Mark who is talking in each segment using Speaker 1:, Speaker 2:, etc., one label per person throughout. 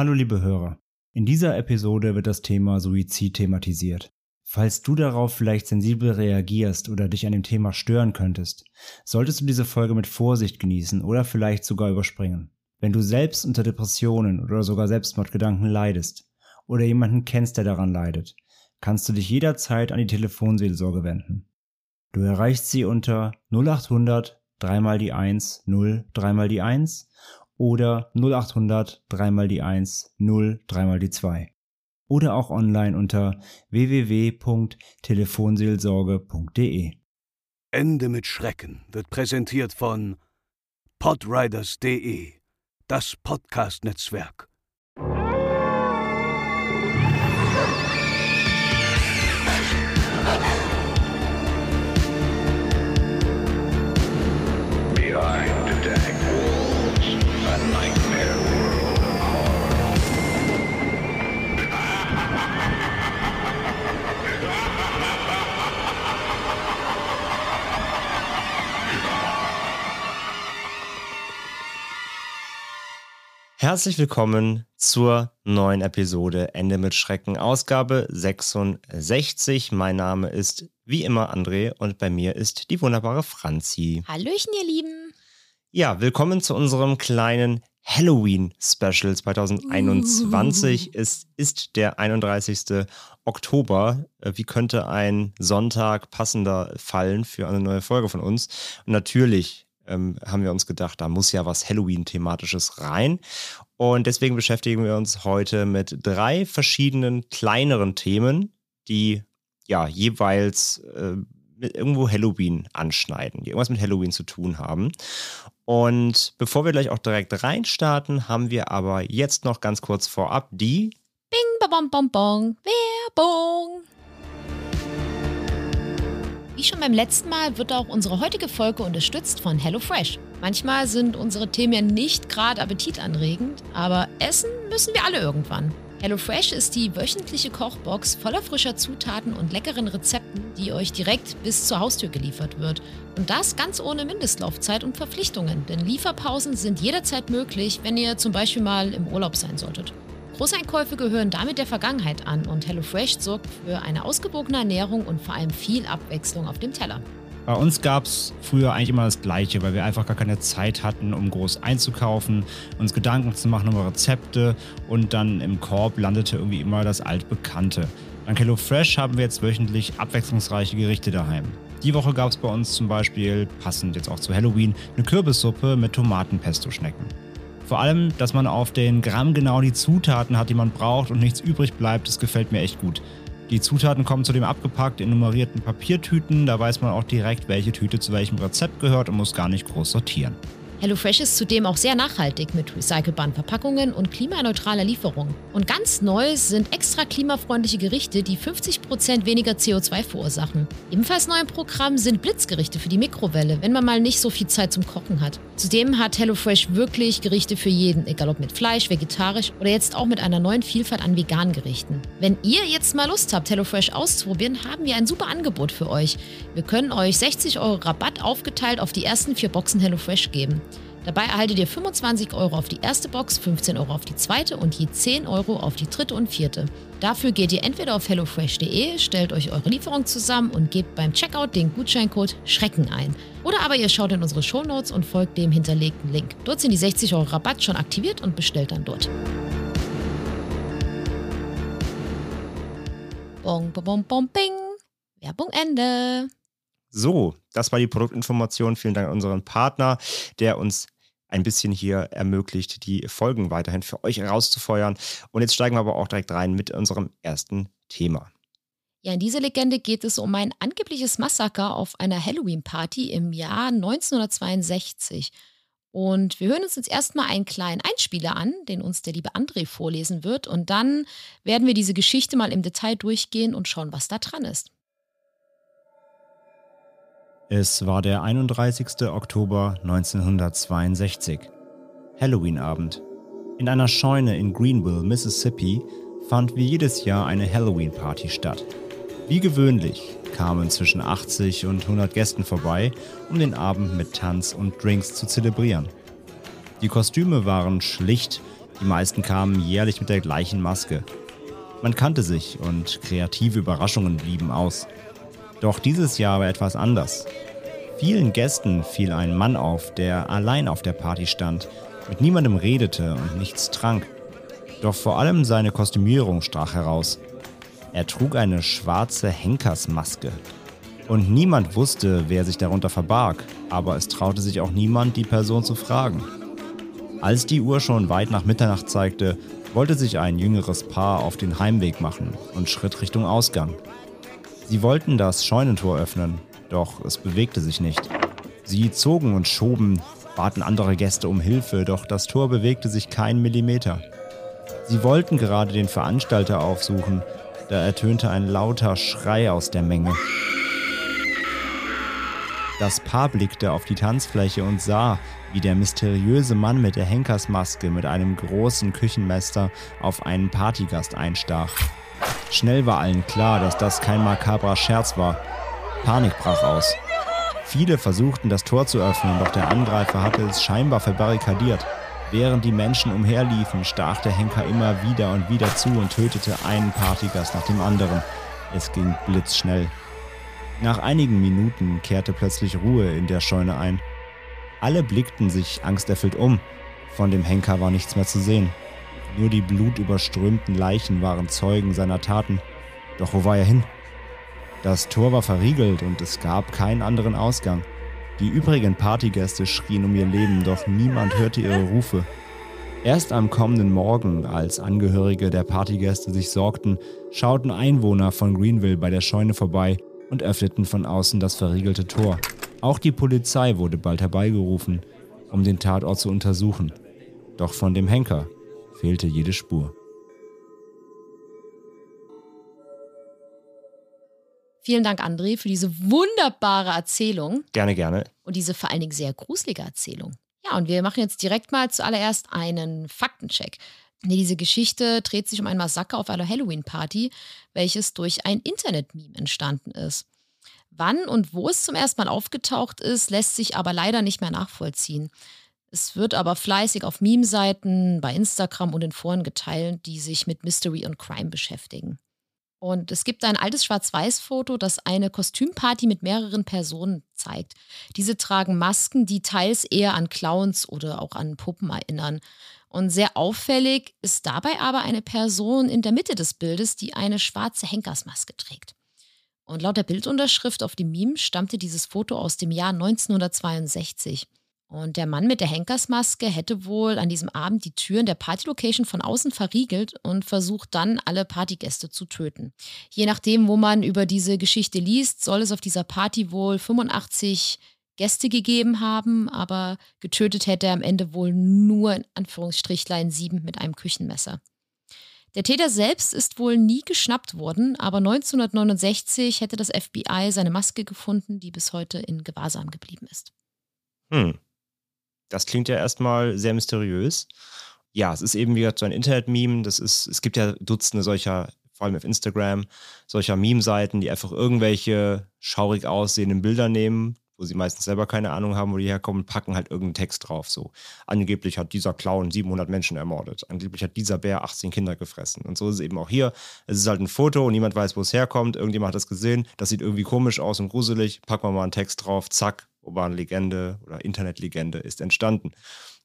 Speaker 1: Hallo liebe Hörer. In dieser Episode wird das Thema Suizid thematisiert. Falls du darauf vielleicht sensibel reagierst oder dich an dem Thema stören könntest, solltest du diese Folge mit Vorsicht genießen oder vielleicht sogar überspringen. Wenn du selbst unter Depressionen oder sogar Selbstmordgedanken leidest oder jemanden kennst, der daran leidet, kannst du dich jederzeit an die Telefonseelsorge wenden. Du erreichst sie unter 0800 3 mal die 1 0 3 mal die 1 oder 0800 3 mal die 1 0 3 mal die 2 oder auch online unter www.telefonseelsorge.de.
Speaker 2: Ende mit Schrecken wird präsentiert von podriders.de, das Podcast-Netzwerk.
Speaker 3: Herzlich willkommen zur neuen Episode Ende mit Schrecken, Ausgabe 66. Mein Name ist wie immer André und bei mir ist die wunderbare Franzi.
Speaker 4: Hallöchen, ihr Lieben.
Speaker 3: Ja, willkommen zu unserem kleinen Halloween-Special 2021. Es ist der 31. Oktober. Äh, Wie könnte ein Sonntag passender fallen für eine neue Folge von uns? Und natürlich ähm, haben wir uns gedacht, da muss ja was Halloween-thematisches rein. Und deswegen beschäftigen wir uns heute mit drei verschiedenen kleineren Themen, die ja jeweils äh, irgendwo Halloween anschneiden, die irgendwas mit Halloween zu tun haben. Und bevor wir gleich auch direkt reinstarten, haben wir aber jetzt noch ganz kurz vorab die
Speaker 4: Bing, babom, bom, bong. Werbung. Wie schon beim letzten Mal wird auch unsere heutige Folge unterstützt von HelloFresh. Manchmal sind unsere Themen ja nicht gerade appetitanregend, aber essen müssen wir alle irgendwann. HelloFresh ist die wöchentliche Kochbox voller frischer Zutaten und leckeren Rezepten, die euch direkt bis zur Haustür geliefert wird. Und das ganz ohne Mindestlaufzeit und Verpflichtungen, denn Lieferpausen sind jederzeit möglich, wenn ihr zum Beispiel mal im Urlaub sein solltet. Großeinkäufe gehören damit der Vergangenheit an und HelloFresh sorgt für eine ausgewogene Ernährung und vor allem viel Abwechslung auf dem Teller.
Speaker 1: Bei uns gab es früher eigentlich immer das Gleiche, weil wir einfach gar keine Zeit hatten, um groß einzukaufen, uns Gedanken zu machen über Rezepte und dann im Korb landete irgendwie immer das Altbekannte. Dank HelloFresh haben wir jetzt wöchentlich abwechslungsreiche Gerichte daheim. Die Woche gab es bei uns zum Beispiel, passend jetzt auch zu Halloween, eine Kürbissuppe mit Tomatenpesto-Schnecken. Vor allem, dass man auf den Gramm genau die Zutaten hat, die man braucht und nichts übrig bleibt, das gefällt mir echt gut. Die Zutaten kommen zudem abgepackt in nummerierten Papiertüten, da weiß man auch direkt, welche Tüte zu welchem Rezept gehört und muss gar nicht groß sortieren.
Speaker 4: HelloFresh ist zudem auch sehr nachhaltig mit recycelbaren Verpackungen und klimaneutraler Lieferung. Und ganz neu sind extra klimafreundliche Gerichte, die 50% weniger CO2 verursachen. Ebenfalls neu im Programm sind Blitzgerichte für die Mikrowelle, wenn man mal nicht so viel Zeit zum Kochen hat. Zudem hat HelloFresh wirklich Gerichte für jeden, egal ob mit Fleisch, vegetarisch oder jetzt auch mit einer neuen Vielfalt an veganen Gerichten. Wenn ihr jetzt mal Lust habt, HelloFresh auszuprobieren, haben wir ein super Angebot für euch. Wir können euch 60 Euro Rabatt aufgeteilt auf die ersten vier Boxen HelloFresh geben. Dabei erhaltet ihr 25 Euro auf die erste Box, 15 Euro auf die zweite und je 10 Euro auf die dritte und vierte. Dafür geht ihr entweder auf hellofresh.de, stellt euch eure Lieferung zusammen und gebt beim Checkout den Gutscheincode Schrecken ein. Oder aber ihr schaut in unsere Shownotes und folgt dem hinterlegten Link. Dort sind die 60 Euro Rabatt schon aktiviert und bestellt dann dort. Bong, bong, bong, bing. Werbung Ende.
Speaker 3: So, das war die Produktinformation. Vielen Dank an unseren Partner, der uns ein bisschen hier ermöglicht, die Folgen weiterhin für euch herauszufeuern. Und jetzt steigen wir aber auch direkt rein mit unserem ersten Thema.
Speaker 4: Ja, in dieser Legende geht es um ein angebliches Massaker auf einer Halloween-Party im Jahr 1962. Und wir hören uns jetzt erstmal einen kleinen Einspieler an, den uns der liebe André vorlesen wird. Und dann werden wir diese Geschichte mal im Detail durchgehen und schauen, was da dran ist.
Speaker 1: Es war der 31. Oktober 1962. Halloween-Abend. In einer Scheune in Greenville, Mississippi, fand wie jedes Jahr eine Halloween-Party statt. Wie gewöhnlich kamen zwischen 80 und 100 Gästen vorbei, um den Abend mit Tanz und Drinks zu zelebrieren. Die Kostüme waren schlicht,
Speaker 3: Die meisten kamen jährlich mit der gleichen Maske. Man kannte sich und kreative Überraschungen blieben aus. Doch dieses Jahr war etwas anders. Vielen Gästen fiel ein Mann auf, der allein auf der Party stand, mit niemandem redete und nichts trank. Doch vor allem seine Kostümierung stach heraus. Er trug eine schwarze Henkersmaske. Und niemand wusste, wer sich darunter verbarg, aber es traute sich auch niemand, die Person zu fragen. Als die Uhr schon weit nach Mitternacht zeigte, wollte sich ein jüngeres Paar auf den Heimweg machen und schritt Richtung Ausgang. Sie wollten das Scheunentor öffnen, doch es bewegte sich nicht. Sie zogen und schoben, baten andere Gäste um Hilfe, doch das Tor bewegte sich keinen Millimeter. Sie wollten gerade den Veranstalter aufsuchen, da ertönte ein lauter Schrei aus der Menge. Das Paar blickte auf die Tanzfläche und sah, wie der mysteriöse Mann mit der Henkersmaske mit einem großen Küchenmesser auf einen Partygast einstach. Schnell war allen klar, dass das kein makabrer Scherz war. Panik brach aus. Viele versuchten das Tor zu öffnen, doch der Angreifer hatte es scheinbar verbarrikadiert. Während die Menschen umherliefen, stach der Henker immer wieder und wieder zu und tötete einen Partygast nach dem anderen. Es ging blitzschnell. Nach einigen Minuten kehrte plötzlich Ruhe in der Scheune ein. Alle blickten sich angsterfüllt um. Von dem Henker war nichts mehr zu sehen. Nur die blutüberströmten Leichen waren Zeugen seiner Taten. Doch wo war er hin? Das Tor war verriegelt und es gab keinen anderen Ausgang. Die übrigen Partygäste schrien um ihr Leben, doch niemand hörte ihre Rufe. Erst am kommenden Morgen, als Angehörige der Partygäste sich sorgten, schauten Einwohner von Greenville bei der Scheune vorbei und öffneten von außen das verriegelte Tor. Auch die Polizei wurde bald herbeigerufen, um den Tatort zu untersuchen. Doch von dem Henker fehlte jede Spur.
Speaker 4: Vielen Dank, André, für diese wunderbare Erzählung
Speaker 3: Gerne, gerne.
Speaker 4: und diese vor allen Dingen sehr gruselige Erzählung. Ja, und wir machen jetzt direkt mal zuallererst einen Faktencheck. Nee, diese Geschichte dreht sich um ein Massaker auf einer Halloween-Party, welches durch ein Internet-Meme entstanden ist. Wann und wo es zum ersten Mal aufgetaucht ist, lässt sich aber leider nicht mehr nachvollziehen. Es wird aber fleißig auf Meme-Seiten, bei Instagram und in Foren geteilt, die sich mit Mystery und Crime beschäftigen. Und es gibt ein altes Schwarz-Weiß-Foto, das eine Kostümparty mit mehreren Personen zeigt. Diese tragen Masken, die teils eher an Clowns oder auch an Puppen erinnern. Und sehr auffällig ist dabei aber eine Person in der Mitte des Bildes, die eine schwarze Henkersmaske trägt. Und laut der Bildunterschrift auf dem Meme stammte dieses Foto aus dem Jahr 1962. Und der Mann mit der Henkersmaske hätte wohl an diesem Abend die Türen der Partylocation von außen verriegelt und versucht dann, alle Partygäste zu töten. Je nachdem, wo man über diese Geschichte liest, soll es auf dieser Party wohl 85 Gäste gegeben haben, aber getötet hätte er am Ende wohl nur in Anführungsstrichlein sieben mit einem Küchenmesser. Der Täter selbst ist wohl nie geschnappt worden, aber 1969 hätte das FBI seine Maske gefunden, die bis heute in Gewahrsam geblieben ist.
Speaker 3: Hm. Das klingt ja erstmal sehr mysteriös. Ja, es ist eben wie gesagt so ein Internet-Meme. Das ist, es gibt ja Dutzende solcher, vor allem auf Instagram, solcher Meme-Seiten, die einfach irgendwelche schaurig aussehenden Bilder nehmen, wo sie meistens selber keine Ahnung haben, wo die herkommen, packen halt irgendeinen Text drauf. So, angeblich hat dieser Clown 700 Menschen ermordet. Angeblich hat dieser Bär 18 Kinder gefressen. Und so ist es eben auch hier. Es ist halt ein Foto und niemand weiß, wo es herkommt. Irgendjemand hat das gesehen. Das sieht irgendwie komisch aus und gruselig. Packen wir mal einen Text drauf. Zack, urbane Legende oder Internetlegende ist entstanden.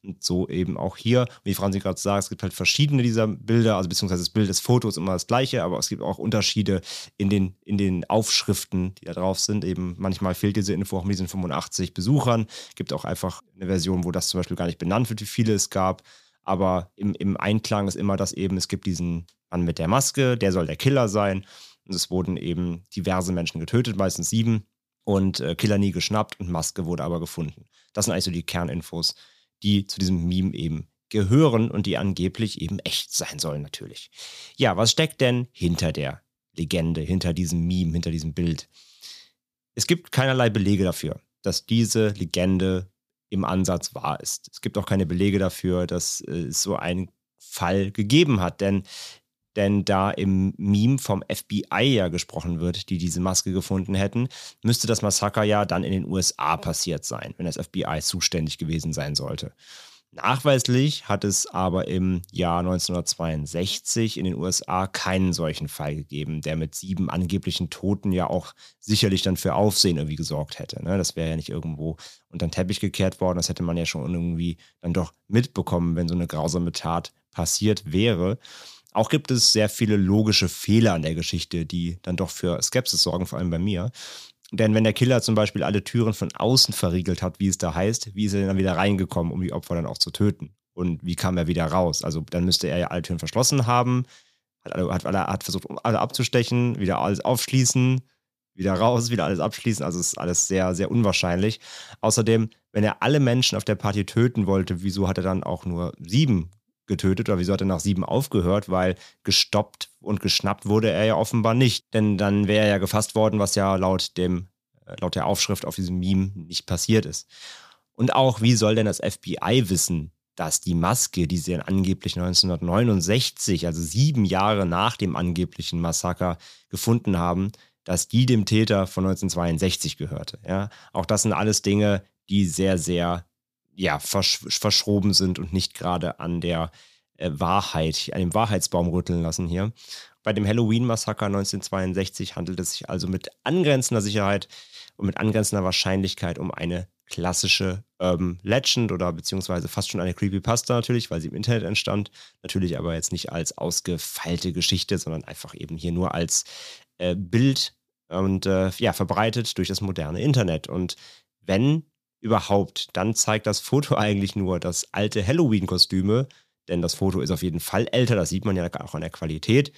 Speaker 3: Und so eben auch hier. Wie Franzi gerade sagt, es gibt halt verschiedene dieser Bilder, also beziehungsweise das Bild des Fotos ist immer das gleiche, aber es gibt auch Unterschiede in den, in den Aufschriften, die da drauf sind. Eben manchmal fehlt diese Info auch mit diesen 85 Besuchern. Gibt auch einfach eine Version, wo das zum Beispiel gar nicht benannt wird, wie viele es gab. Aber im, im Einklang ist immer das eben, es gibt diesen Mann mit der Maske, der soll der Killer sein. Und es wurden eben diverse Menschen getötet, meistens sieben und äh, Killer nie geschnappt und Maske wurde aber gefunden. Das sind eigentlich so die Kerninfos, die zu diesem Meme eben gehören und die angeblich eben echt sein sollen natürlich. Ja, was steckt denn hinter der Legende, hinter diesem Meme, hinter diesem Bild? Es gibt keinerlei Belege dafür, dass diese Legende im Ansatz wahr ist. Es gibt auch keine Belege dafür, dass es so einen Fall gegeben hat, denn denn da im Meme vom FBI ja gesprochen wird, die diese Maske gefunden hätten, müsste das Massaker ja dann in den USA passiert sein, wenn das FBI zuständig gewesen sein sollte. Nachweislich hat es aber im Jahr 1962 in den USA keinen solchen Fall gegeben, der mit sieben angeblichen Toten ja auch sicherlich dann für Aufsehen irgendwie gesorgt hätte. Ne? Das wäre ja nicht irgendwo unter den Teppich gekehrt worden. Das hätte man ja schon irgendwie dann doch mitbekommen, wenn so eine grausame Tat passiert wäre. Auch gibt es sehr viele logische Fehler an der Geschichte, die dann doch für Skepsis sorgen, vor allem bei mir. Denn wenn der Killer zum Beispiel alle Türen von außen verriegelt hat, wie es da heißt, wie ist er dann wieder reingekommen, um die Opfer dann auch zu töten? Und wie kam er wieder raus? Also dann müsste er ja alle Türen verschlossen haben, hat, hat, hat versucht, alle abzustechen, wieder alles aufschließen, wieder raus, wieder alles abschließen. Also ist alles sehr, sehr unwahrscheinlich. Außerdem, wenn er alle Menschen auf der Party töten wollte, wieso hat er dann auch nur sieben getötet oder wieso hat er nach sieben aufgehört? Weil gestoppt und geschnappt wurde er ja offenbar nicht. Denn dann wäre er ja gefasst worden, was ja laut dem, äh, laut der Aufschrift auf diesem Meme nicht passiert ist. Und auch, wie soll denn das FBI wissen, dass die Maske, die sie angeblich 1969, also sieben Jahre nach dem angeblichen Massaker gefunden haben, dass die dem Täter von 1962 gehörte. Ja, auch das sind alles Dinge, die sehr, sehr ja, versch verschroben sind und nicht gerade an der äh, Wahrheit, an dem Wahrheitsbaum rütteln lassen hier. Bei dem Halloween-Massaker 1962 handelt es sich also mit angrenzender Sicherheit und mit angrenzender Wahrscheinlichkeit um eine klassische Urban Legend oder beziehungsweise fast schon eine Creepypasta natürlich, weil sie im Internet entstand. Natürlich aber jetzt nicht als ausgefeilte Geschichte, sondern einfach eben hier nur als äh, Bild und äh, ja, verbreitet durch das moderne Internet. Und wenn überhaupt, dann zeigt das Foto eigentlich nur das alte Halloween-Kostüme, denn das Foto ist auf jeden Fall älter, das sieht man ja auch an der Qualität.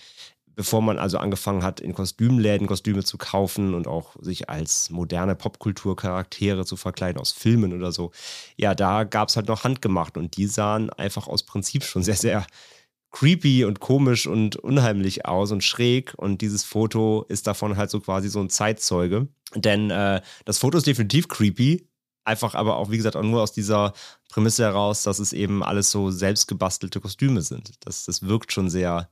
Speaker 3: Bevor man also angefangen hat, in Kostümläden Kostüme zu kaufen und auch sich als moderne Popkulturcharaktere zu verkleiden aus Filmen oder so, ja, da gab es halt noch handgemacht und die sahen einfach aus Prinzip schon sehr, sehr creepy und komisch und unheimlich aus und schräg. Und dieses Foto ist davon halt so quasi so ein Zeitzeuge. Denn äh, das Foto ist definitiv creepy, einfach aber auch, wie gesagt, auch nur aus dieser Prämisse heraus, dass es eben alles so selbstgebastelte Kostüme sind. Das, das wirkt schon sehr,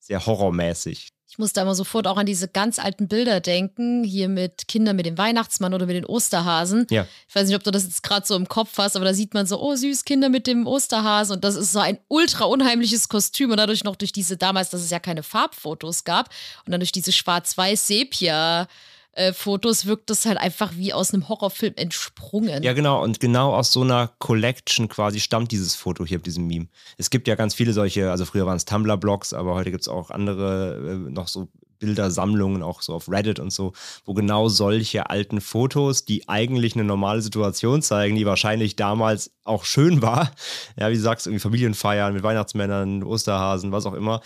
Speaker 3: sehr horrormäßig.
Speaker 4: Ich muss da immer sofort auch an diese ganz alten Bilder denken, hier mit Kindern mit dem Weihnachtsmann oder mit den Osterhasen.
Speaker 3: Ja.
Speaker 4: Ich weiß nicht, ob du das jetzt gerade so im Kopf hast, aber da sieht man so, oh süß, Kinder mit dem Osterhasen und das ist so ein ultra unheimliches Kostüm und dadurch noch durch diese damals, dass es ja keine Farbfotos gab und dann durch diese schwarz-weiß-Sepia- äh, Fotos wirkt das halt einfach wie aus einem Horrorfilm entsprungen.
Speaker 3: Ja, genau. Und genau aus so einer Collection quasi stammt dieses Foto hier auf diesem Meme. Es gibt ja ganz viele solche, also früher waren es Tumblr-Blogs, aber heute gibt es auch andere, äh, noch so Bildersammlungen, auch so auf Reddit und so, wo genau solche alten Fotos, die eigentlich eine normale Situation zeigen, die wahrscheinlich damals auch schön war, ja, wie du sagst, irgendwie Familienfeiern mit Weihnachtsmännern, Osterhasen, was auch immer,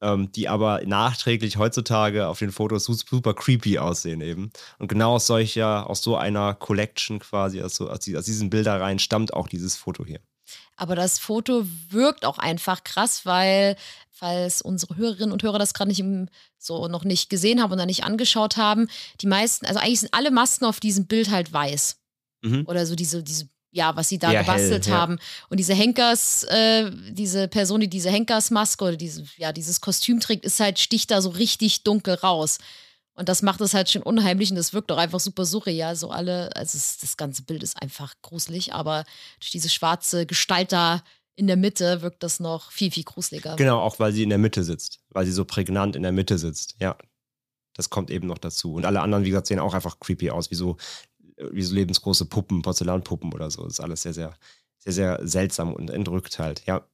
Speaker 3: ähm, die aber nachträglich heutzutage auf den Fotos super creepy aussehen eben. Und genau aus solcher, aus so einer Collection quasi, aus, so, aus, diesen Bilderreihen stammt auch dieses Foto hier.
Speaker 4: Aber das Foto wirkt auch einfach krass, weil, falls unsere Hörerinnen und Hörer das gerade nicht im, so noch nicht gesehen haben oder nicht angeschaut haben, die meisten, also eigentlich sind alle Masken auf diesem Bild halt weiß. Mhm. Oder so diese, diese ja, was sie da ja, gebastelt hell, haben. Ja. Und diese Henkers, äh, diese Person, die diese Henkersmaske oder diese, ja, dieses Kostüm trägt, ist halt, sticht da so richtig dunkel raus. Und das macht es halt schon unheimlich und das wirkt auch einfach super surreal. So alle, also es, das ganze Bild ist einfach gruselig, aber durch diese schwarze Gestalt da in der Mitte wirkt das noch viel, viel gruseliger.
Speaker 3: Genau, auch weil sie in der Mitte sitzt, weil sie so prägnant in der Mitte sitzt. Ja, das kommt eben noch dazu. Und alle anderen, wie gesagt, sehen auch einfach creepy aus, wie so wie so lebensgroße Puppen, Porzellanpuppen oder so. Das ist alles sehr, sehr, sehr, sehr seltsam und entrückt halt, ja.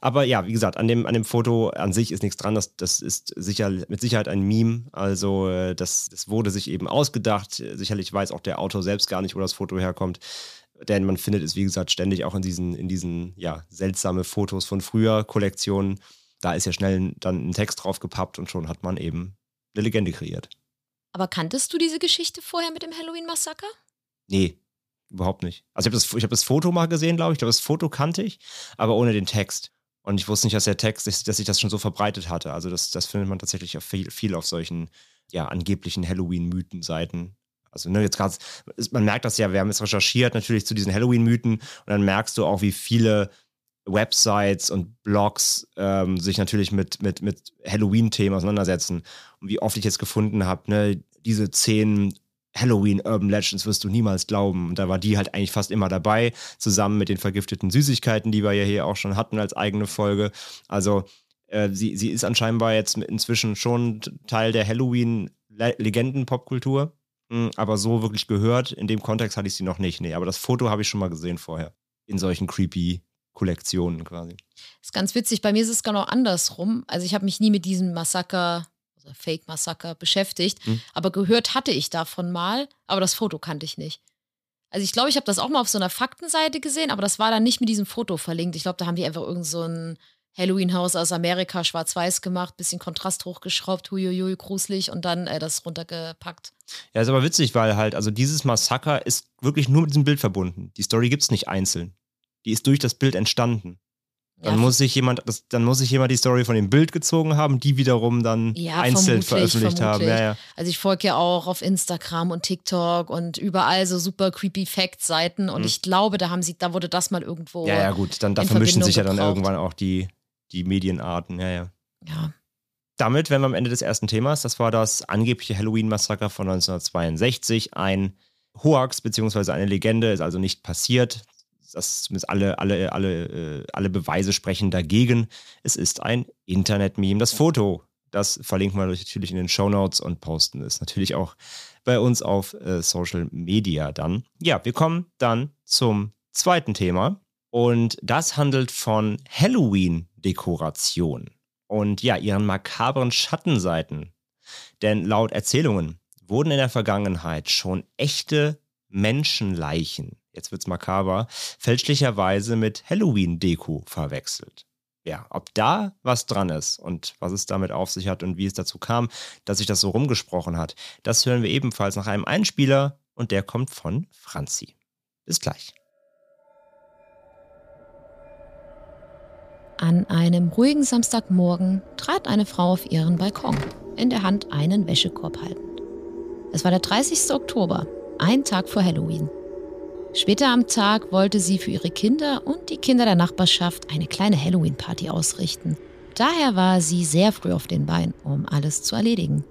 Speaker 3: Aber ja, wie gesagt, an dem, an dem Foto an sich ist nichts dran. Das, das ist sicher, mit Sicherheit ein Meme. Also, äh, das, das wurde sich eben ausgedacht. Sicherlich weiß auch der Autor selbst gar nicht, wo das Foto herkommt. Denn man findet es, wie gesagt, ständig auch in diesen, in diesen, ja, seltsame Fotos von früher Kollektionen. Da ist ja schnell dann ein Text drauf gepappt und schon hat man eben eine Legende kreiert.
Speaker 4: Aber kanntest du diese Geschichte vorher mit dem Halloween-Massaker?
Speaker 3: Nee, überhaupt nicht. Also ich habe das, hab das Foto mal gesehen, glaube ich. Ich glaube, das Foto kannte ich, aber ohne den Text. Und ich wusste nicht, dass der Text, dass sich das schon so verbreitet hatte. Also das, das findet man tatsächlich viel, viel auf solchen, ja, angeblichen Halloween-Mythen-Seiten. Also, ne, jetzt gerade, man merkt das ja, wir haben jetzt recherchiert natürlich zu diesen Halloween-Mythen und dann merkst du auch, wie viele Websites und Blogs ähm, sich natürlich mit, mit, mit Halloween-Themen auseinandersetzen. Und wie oft ich jetzt gefunden habe, ne, diese zehn Halloween Urban Legends wirst du niemals glauben. Und da war die halt eigentlich fast immer dabei, zusammen mit den vergifteten Süßigkeiten, die wir ja hier auch schon hatten als eigene Folge. Also äh, sie, sie ist anscheinend jetzt inzwischen schon Teil der Halloween-Legenden-Popkultur. Hm, aber so wirklich gehört, in dem Kontext hatte ich sie noch nicht. Nee, aber das Foto habe ich schon mal gesehen vorher. In solchen creepy Kollektionen quasi.
Speaker 4: Das ist ganz witzig. Bei mir ist es genau andersrum. Also ich habe mich nie mit diesem Massaker, also Fake-Massaker beschäftigt, hm. aber gehört hatte ich davon mal, aber das Foto kannte ich nicht. Also ich glaube, ich habe das auch mal auf so einer Faktenseite gesehen, aber das war dann nicht mit diesem Foto verlinkt. Ich glaube, da haben die einfach irgend so ein Halloween-Haus aus Amerika schwarz-weiß gemacht, bisschen Kontrast hochgeschraubt, huiuiui, gruselig und dann äh, das runtergepackt.
Speaker 3: Ja, ist aber witzig, weil halt, also dieses Massaker ist wirklich nur mit diesem Bild verbunden. Die Story gibt es nicht einzeln die ist durch das Bild entstanden. Dann ja, muss sich jemand, das, dann muss sich jemand die Story von dem Bild gezogen haben, die wiederum dann ja, einzeln veröffentlicht vermutlich. haben. Ja,
Speaker 4: also ich folge ja auch auf Instagram und TikTok und überall so super creepy Fact-Seiten und mhm. ich glaube, da haben sie, da wurde das mal irgendwo.
Speaker 3: Ja, ja, gut, dann da vermischen sich ja dann gebraucht. irgendwann auch die, die Medienarten, ja, ja.
Speaker 4: Ja.
Speaker 3: Damit wären wir am Ende des ersten Themas. Das war das angebliche Halloween-Massaker von 1962. Ein Hoax beziehungsweise eine Legende ist also nicht passiert das zumindest alle, alle, alle, äh, alle Beweise sprechen dagegen. Es ist ein Internet-Meme. Das Foto, das verlinken wir natürlich in den Show Notes und posten es natürlich auch bei uns auf äh, Social Media dann. Ja, wir kommen dann zum zweiten Thema. Und das handelt von Halloween-Dekoration und ja, ihren makabren Schattenseiten. Denn laut Erzählungen wurden in der Vergangenheit schon echte Menschenleichen jetzt wird's makaber, fälschlicherweise mit Halloween-Deko verwechselt. Ja, ob da was dran ist und was es damit auf sich hat und wie es dazu kam, dass sich das so rumgesprochen hat, das hören wir ebenfalls nach einem Einspieler und der kommt von Franzi. Bis gleich.
Speaker 4: An einem ruhigen Samstagmorgen trat eine Frau auf ihren Balkon, in der Hand einen Wäschekorb haltend. Es war der 30. Oktober, ein Tag vor Halloween. Später am Tag wollte sie für ihre Kinder und die Kinder der Nachbarschaft eine kleine Halloween-Party ausrichten. Daher war sie sehr früh auf den Beinen, um alles zu erledigen.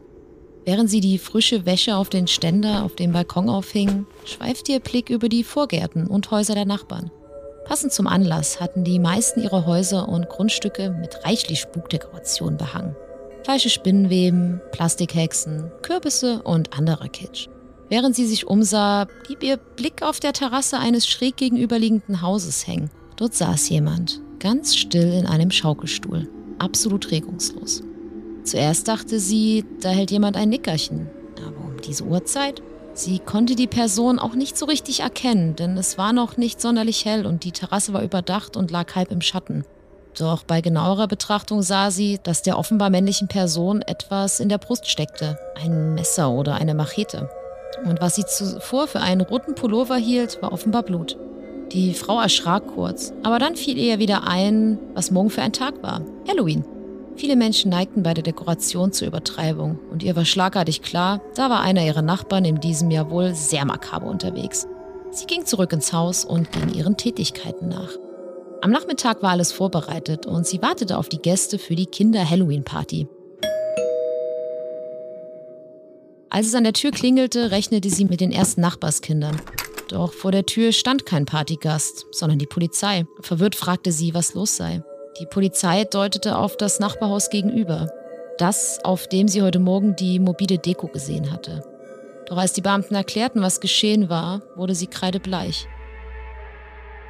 Speaker 4: Während sie die frische Wäsche auf den Ständer auf dem Balkon aufhing, schweifte ihr Blick über die Vorgärten und Häuser der Nachbarn. Passend zum Anlass hatten die meisten ihrer Häuser und Grundstücke mit reichlich Spukdekorationen behangen. Falsche Spinnenweben, Plastikhexen, Kürbisse und anderer Kitsch. Während sie sich umsah, blieb ihr Blick auf der Terrasse eines schräg gegenüberliegenden Hauses hängen. Dort saß jemand, ganz still in einem Schaukelstuhl, absolut regungslos. Zuerst dachte sie, da hält jemand ein Nickerchen. Aber um diese Uhrzeit? Sie konnte die Person auch nicht so richtig erkennen, denn es war noch nicht sonderlich hell und die Terrasse war überdacht und lag halb im Schatten. Doch bei genauerer Betrachtung sah sie, dass der offenbar männlichen Person etwas in der Brust steckte. Ein Messer oder eine Machete. Und was sie zuvor für einen roten Pullover hielt, war offenbar Blut. Die Frau erschrak kurz, aber dann fiel ihr wieder ein, was morgen für ein Tag war. Halloween. Viele Menschen neigten bei der Dekoration zur Übertreibung und ihr war schlagartig klar, da war einer ihrer Nachbarn in diesem Jahr wohl sehr makaber unterwegs. Sie ging zurück ins Haus und ging ihren Tätigkeiten nach. Am Nachmittag war alles vorbereitet und sie wartete auf die Gäste für die Kinder-Halloween-Party. Als es an der Tür klingelte, rechnete sie mit den ersten Nachbarskindern. Doch vor der Tür stand kein Partygast, sondern die Polizei. Verwirrt fragte sie, was los sei. Die Polizei deutete auf das Nachbarhaus gegenüber. Das, auf dem sie heute Morgen die mobile Deko gesehen hatte. Doch als die Beamten erklärten, was geschehen war, wurde sie kreidebleich.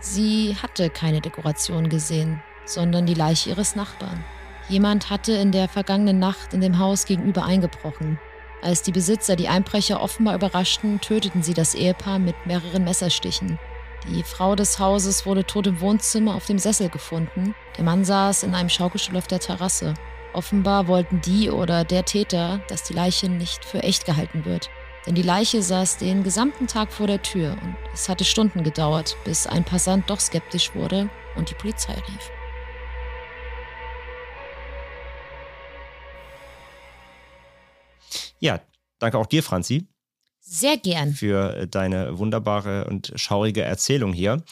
Speaker 4: Sie hatte keine Dekoration gesehen, sondern die Leiche ihres Nachbarn. Jemand hatte in der vergangenen Nacht in dem Haus gegenüber eingebrochen als die Besitzer die Einbrecher offenbar überraschten, töteten sie das Ehepaar mit mehreren Messerstichen. Die Frau des Hauses wurde tot im Wohnzimmer auf dem Sessel gefunden. Der Mann saß in einem Schaukelstuhl auf der Terrasse. Offenbar wollten die oder der Täter, dass die Leiche nicht für echt gehalten wird. Denn die Leiche saß den gesamten Tag vor der Tür und es hatte Stunden gedauert, bis ein Passant doch skeptisch wurde und die Polizei rief.
Speaker 3: Ja, danke auch dir, Franzi.
Speaker 4: Sehr gern.
Speaker 3: Für äh, deine wunderbare und schaurige Erzählung hier.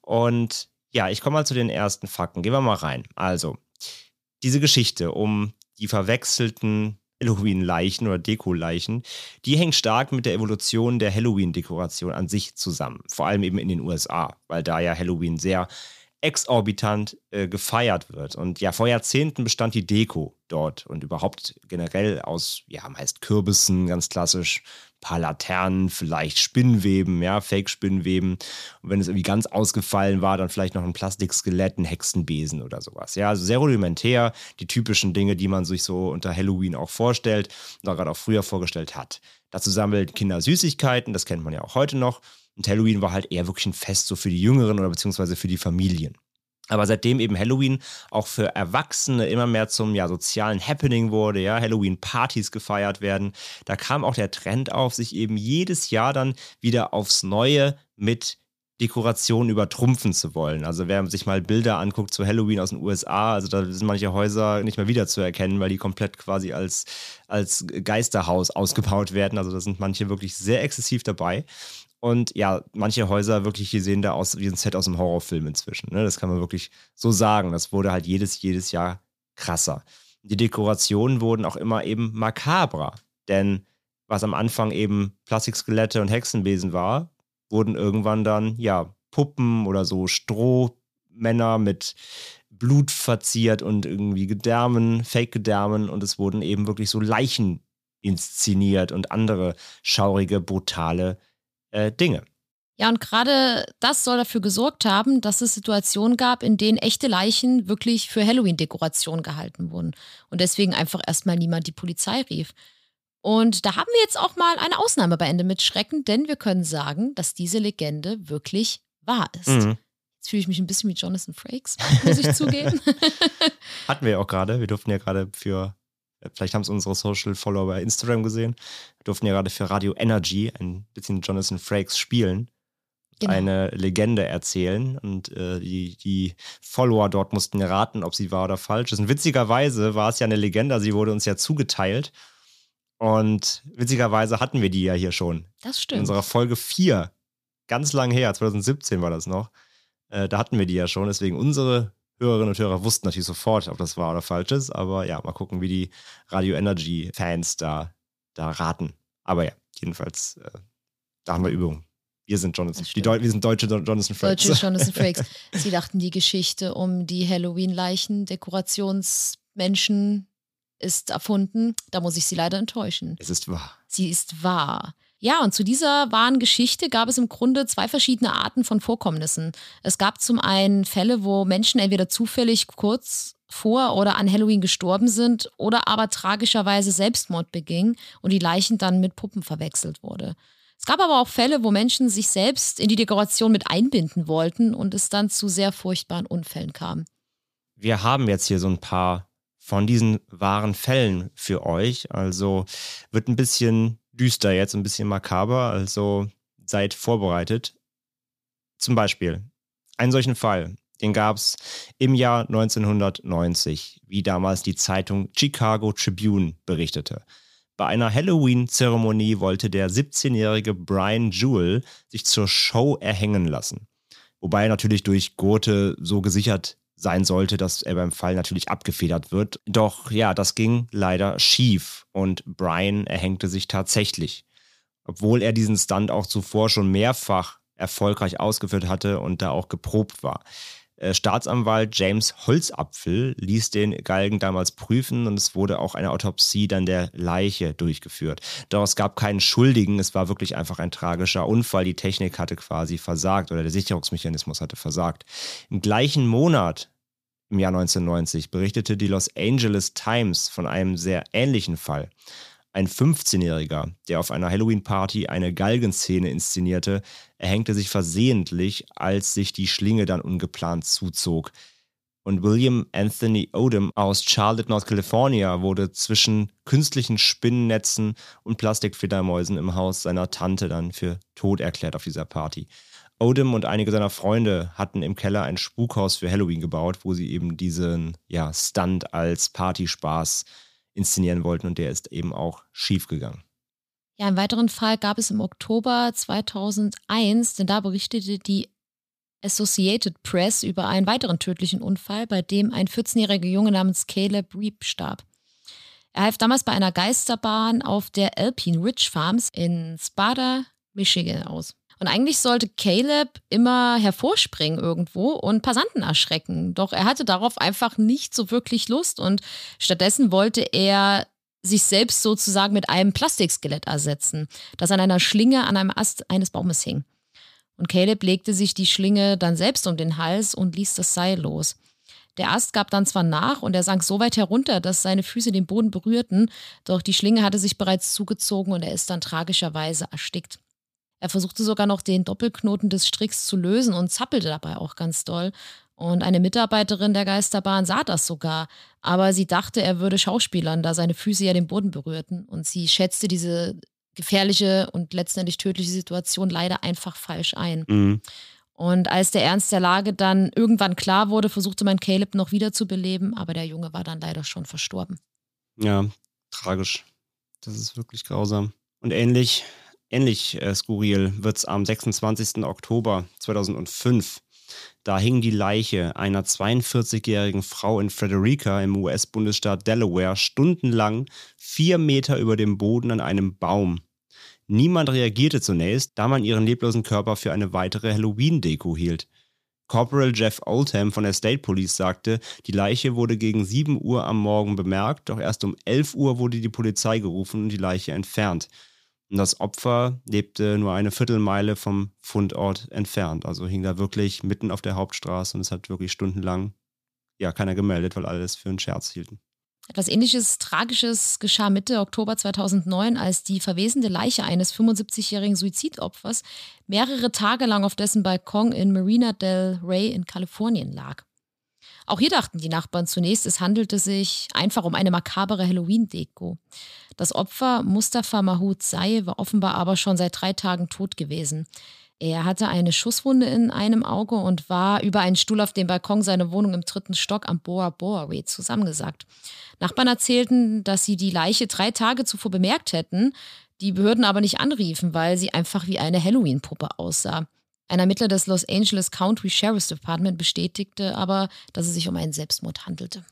Speaker 3: Und ja, ich komme mal zu den ersten Fakten. Gehen wir mal rein. Also, diese Geschichte um die verwechselten Halloween-Leichen oder Deko-Leichen, die hängt stark mit der Evolution der Halloween-Dekoration an sich zusammen. Vor allem eben in den USA, weil da ja Halloween sehr exorbitant äh, gefeiert wird. Und ja, vor Jahrzehnten bestand die Deko dort und überhaupt generell aus, ja, meist Kürbissen, ganz klassisch, paar Laternen, vielleicht Spinnweben, ja, Fake-Spinnweben. Und wenn es irgendwie ganz ausgefallen war, dann vielleicht noch ein Plastikskelett, ein Hexenbesen oder sowas. Ja, also sehr rudimentär, die typischen Dinge, die man sich so unter Halloween auch vorstellt oder gerade auch früher vorgestellt hat. Dazu sammeln Kinder Süßigkeiten, das kennt man ja auch heute noch. Und Halloween war halt eher wirklich ein Fest so für die Jüngeren oder beziehungsweise für die Familien. Aber seitdem eben Halloween auch für Erwachsene immer mehr zum ja, sozialen Happening wurde, ja, Halloween-Partys gefeiert werden, da kam auch der Trend auf, sich eben jedes Jahr dann wieder aufs Neue mit Dekoration übertrumpfen zu wollen. Also wer sich mal Bilder anguckt zu Halloween aus den USA, also da sind manche Häuser nicht mehr wiederzuerkennen, weil die komplett quasi als, als Geisterhaus ausgebaut werden. Also da sind manche wirklich sehr exzessiv dabei. Und ja, manche Häuser wirklich, die sehen da aus wie ein Set aus einem Horrorfilm inzwischen. Ne? Das kann man wirklich so sagen. Das wurde halt jedes, jedes Jahr krasser. Die Dekorationen wurden auch immer eben makabrer. Denn was am Anfang eben Plastikskelette und Hexenbesen war, wurden irgendwann dann, ja, Puppen oder so Strohmänner mit Blut verziert und irgendwie Gedärmen, Fake-Gedärmen und es wurden eben wirklich so Leichen inszeniert und andere schaurige, brutale äh, Dinge.
Speaker 4: Ja, und gerade das soll dafür gesorgt haben, dass es Situationen gab, in denen echte Leichen wirklich für Halloween-Dekoration gehalten wurden und deswegen einfach erstmal niemand die Polizei rief. Und da haben wir jetzt auch mal eine Ausnahme bei Ende mit Schrecken, denn wir können sagen, dass diese Legende wirklich wahr ist. Mhm. Jetzt fühle ich mich ein bisschen wie Jonathan Frakes, muss ich zugeben.
Speaker 3: Hatten wir ja auch gerade. Wir durften ja gerade für Vielleicht haben es unsere Social Follower bei Instagram gesehen. Wir durften ja gerade für Radio Energy ein bisschen Jonathan Frakes spielen. Genau. Eine Legende erzählen und äh, die, die Follower dort mussten raten, ob sie wahr oder falsch ist. Und witzigerweise war es ja eine Legende, sie wurde uns ja zugeteilt. Und witzigerweise hatten wir die ja hier schon.
Speaker 4: Das stimmt.
Speaker 3: In unserer Folge 4. Ganz lang her, 2017 war das noch. Äh, da hatten wir die ja schon. Deswegen unsere Hörerinnen und Hörer wussten natürlich sofort, ob das wahr oder falsch ist. Aber ja, mal gucken, wie die Radio Energy Fans da, da raten. Aber ja, jedenfalls, äh, da haben wir Übung. Wir sind Jonathan, die Deu wir sind deutsche Jonathan Frakes.
Speaker 4: Deutsche Jonathan Frakes. Sie dachten, die Geschichte um die Halloween-Leichen, Dekorationsmenschen ist erfunden. Da muss ich Sie leider enttäuschen.
Speaker 3: Es ist wahr.
Speaker 4: Sie ist wahr. Ja, und zu dieser wahren Geschichte gab es im Grunde zwei verschiedene Arten von Vorkommnissen. Es gab zum einen Fälle, wo Menschen entweder zufällig kurz vor oder an Halloween gestorben sind oder aber tragischerweise Selbstmord beging und die Leichen dann mit Puppen verwechselt wurde. Es gab aber auch Fälle, wo Menschen sich selbst in die Dekoration mit einbinden wollten und es dann zu sehr furchtbaren Unfällen kam.
Speaker 3: Wir haben jetzt hier so ein paar von diesen wahren Fällen für euch. Also wird ein bisschen düster jetzt, ein bisschen makaber, also seid vorbereitet. Zum Beispiel, einen solchen Fall, den gab es im Jahr 1990, wie damals die Zeitung Chicago Tribune berichtete. Bei einer Halloween-Zeremonie wollte der 17-jährige Brian Jewell sich zur Show erhängen lassen. Wobei er natürlich durch Gurte so gesichert sein sollte, dass er beim Fall natürlich abgefedert wird. Doch ja, das ging leider schief und Brian erhängte sich tatsächlich. Obwohl er diesen Stunt auch zuvor schon mehrfach erfolgreich ausgeführt hatte und da auch geprobt war. Äh, Staatsanwalt James Holzapfel ließ den Galgen damals prüfen und es wurde auch eine Autopsie dann der Leiche durchgeführt. Doch es gab keinen Schuldigen, es war wirklich einfach ein tragischer Unfall. Die Technik hatte quasi versagt oder der Sicherungsmechanismus hatte versagt. Im gleichen Monat, im Jahr 1990, berichtete die Los Angeles Times von einem sehr ähnlichen Fall. Ein 15-Jähriger, der auf einer Halloween-Party eine Galgenszene inszenierte, erhängte sich versehentlich, als sich die Schlinge dann ungeplant zuzog. Und William Anthony Odom aus Charlotte, North California, wurde zwischen künstlichen Spinnennetzen und Plastikfledermäusen im Haus seiner Tante dann für tot erklärt auf dieser Party. Odom und einige seiner Freunde hatten im Keller ein Spukhaus für Halloween gebaut, wo sie eben diesen ja, Stunt als Partyspaß inszenieren wollten und der ist eben auch schiefgegangen.
Speaker 4: Ja, einen weiteren Fall gab es im Oktober 2001, denn da berichtete die Associated Press über einen weiteren tödlichen Unfall, bei dem ein 14-jähriger Junge namens Caleb Reap starb. Er half damals bei einer Geisterbahn auf der Alpine Ridge Farms in Sparta, Michigan aus. Und eigentlich sollte Caleb immer hervorspringen irgendwo und Passanten erschrecken. Doch er hatte darauf einfach nicht so wirklich Lust und stattdessen wollte er sich selbst sozusagen mit einem Plastikskelett ersetzen, das an einer Schlinge an einem Ast eines Baumes hing. Und Caleb legte sich die Schlinge dann selbst um den Hals und ließ das Seil los. Der Ast gab dann zwar nach und er sank so weit herunter, dass seine Füße den Boden berührten, doch die Schlinge hatte sich bereits zugezogen und er ist dann tragischerweise erstickt. Er versuchte sogar noch den Doppelknoten des Stricks zu lösen und zappelte dabei auch ganz doll. Und eine Mitarbeiterin der Geisterbahn sah das sogar, aber sie dachte, er würde schauspielern, da seine Füße ja den Boden berührten. Und sie schätzte diese gefährliche und letztendlich tödliche Situation leider einfach falsch ein.
Speaker 3: Mhm.
Speaker 4: Und als der Ernst der Lage dann irgendwann klar wurde, versuchte man Caleb noch wieder zu beleben, aber der Junge war dann leider schon verstorben.
Speaker 3: Ja, tragisch. Das ist wirklich grausam. Und ähnlich, ähnlich äh, skurril wird es am 26. Oktober 2005. Da hing die Leiche einer 42-jährigen Frau in Frederica im US-Bundesstaat Delaware stundenlang vier Meter über dem Boden an einem Baum. Niemand reagierte zunächst, da man ihren leblosen Körper für eine weitere Halloween-Deko hielt. Corporal Jeff Oldham von der State Police sagte, die Leiche wurde gegen 7 Uhr am Morgen bemerkt, doch erst um 11 Uhr wurde die Polizei gerufen und die Leiche entfernt. Und das Opfer lebte nur eine Viertelmeile vom Fundort entfernt. Also hing da wirklich mitten auf der Hauptstraße und es hat wirklich stundenlang ja keiner gemeldet, weil alles für einen Scherz hielten.
Speaker 4: Etwas ähnliches Tragisches geschah Mitte Oktober 2009, als die verwesende Leiche eines 75-jährigen Suizidopfers mehrere Tage lang auf dessen Balkon in Marina del Rey in Kalifornien lag. Auch hier dachten die Nachbarn zunächst, es handelte sich einfach um eine makabere Halloween-Deko. Das Opfer Mustafa Mahmoud Say war offenbar aber schon seit drei Tagen tot gewesen. Er hatte eine Schusswunde in einem Auge und war über einen Stuhl auf dem Balkon seiner Wohnung im dritten Stock am Boa Boa Way zusammengesackt. Nachbarn erzählten, dass sie die Leiche drei Tage zuvor bemerkt hätten, die Behörden aber nicht anriefen, weil sie einfach wie eine Halloween-Puppe aussah. Ein Ermittler des Los Angeles County Sheriff's Department bestätigte aber, dass es sich um einen Selbstmord handelte.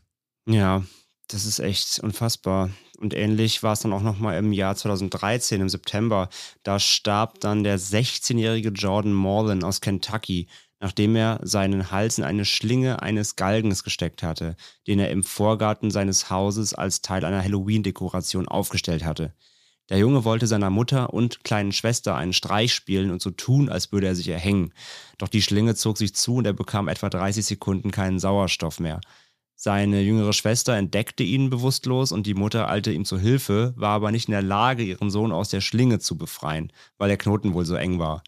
Speaker 3: Ja, das ist echt unfassbar. Und ähnlich war es dann auch nochmal im Jahr 2013, im September. Da starb dann der 16-jährige Jordan Morland aus Kentucky, nachdem er seinen Hals in eine Schlinge eines Galgens gesteckt hatte, den er im Vorgarten seines Hauses als Teil einer Halloween-Dekoration aufgestellt hatte. Der Junge wollte seiner Mutter und kleinen Schwester einen Streich spielen und so tun, als würde er sich erhängen. Doch die Schlinge zog sich zu und er bekam etwa 30 Sekunden keinen Sauerstoff mehr. Seine jüngere Schwester entdeckte ihn bewusstlos und die Mutter eilte ihm zu Hilfe, war aber nicht in der Lage, ihren Sohn aus der Schlinge zu befreien, weil der Knoten wohl so eng war.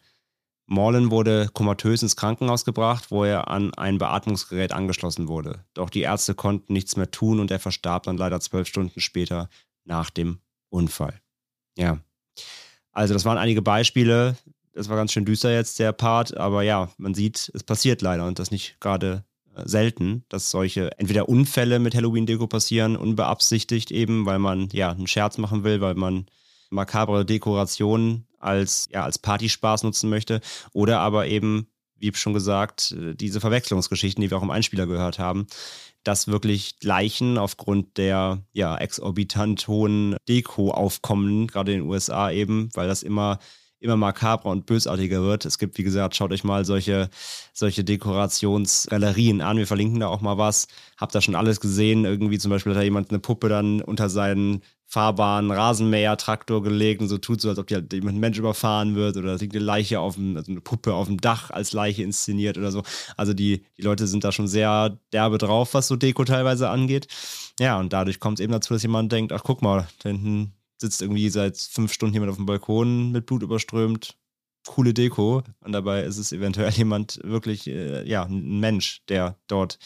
Speaker 3: Morlan wurde komatös ins Krankenhaus gebracht, wo er an ein Beatmungsgerät angeschlossen wurde. Doch die Ärzte konnten nichts mehr tun und er verstarb dann leider zwölf Stunden später nach dem Unfall. Ja. Also, das waren einige Beispiele. Das war ganz schön düster jetzt, der Part, aber ja, man sieht, es passiert leider und das nicht gerade äh, selten, dass solche entweder Unfälle mit Halloween-Deko passieren, unbeabsichtigt eben, weil man ja einen Scherz machen will, weil man makabre Dekorationen als, ja, als Partyspaß nutzen möchte, oder aber eben, wie schon gesagt, äh, diese Verwechslungsgeschichten, die wir auch im Einspieler gehört haben, dass wirklich Leichen aufgrund der ja, exorbitant hohen Deko-Aufkommen, gerade in den USA eben, weil das immer immer makabrer und bösartiger wird. Es gibt, wie gesagt, schaut euch mal solche, solche Dekorationsgalerien an. Wir verlinken da auch mal was. Habt da schon alles gesehen. Irgendwie zum Beispiel hat da jemand eine Puppe dann unter seinen fahrbaren Rasenmäher-Traktor gelegt und so tut so, als ob die halt jemand Mensch überfahren wird oder liegt eine Leiche auf dem, also eine Puppe auf dem Dach als Leiche inszeniert oder so. Also die, die Leute sind da schon sehr derbe drauf, was so Deko teilweise angeht. Ja, und dadurch kommt es eben dazu, dass jemand denkt, ach guck mal, da hinten sitzt irgendwie seit fünf Stunden jemand auf dem Balkon mit Blut überströmt. Coole Deko. Und dabei ist es eventuell jemand wirklich, äh, ja, ein Mensch, der dort,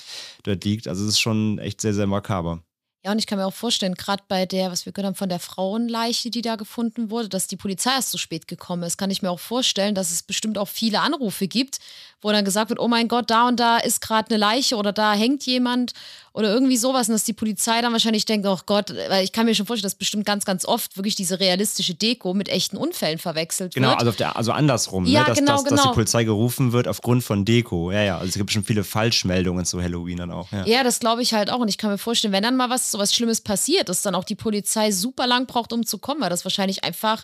Speaker 3: dort liegt. Also es ist schon echt sehr, sehr makaber.
Speaker 4: Ja, und ich kann mir auch vorstellen, gerade bei der, was wir gehört haben, von der Frauenleiche, die da gefunden wurde, dass die Polizei erst so spät gekommen ist, kann ich mir auch vorstellen, dass es bestimmt auch viele Anrufe gibt, wo dann gesagt wird, oh mein Gott, da und da ist gerade eine Leiche oder da hängt jemand oder irgendwie sowas und dass die Polizei dann wahrscheinlich denkt, oh Gott, weil ich kann mir schon vorstellen, dass bestimmt ganz, ganz oft wirklich diese realistische Deko mit echten Unfällen verwechselt
Speaker 3: genau,
Speaker 4: wird.
Speaker 3: Genau, also, der, also andersrum,
Speaker 4: ja,
Speaker 3: ne? dass,
Speaker 4: genau,
Speaker 3: dass,
Speaker 4: genau.
Speaker 3: dass die Polizei gerufen wird aufgrund von Deko. Ja, ja, also es gibt schon viele Falschmeldungen zu Halloween dann auch. Ja,
Speaker 4: ja das glaube ich halt auch und ich kann mir vorstellen, wenn dann mal was dass sowas Schlimmes passiert, dass dann auch die Polizei super lang braucht, um zu kommen, weil das wahrscheinlich einfach,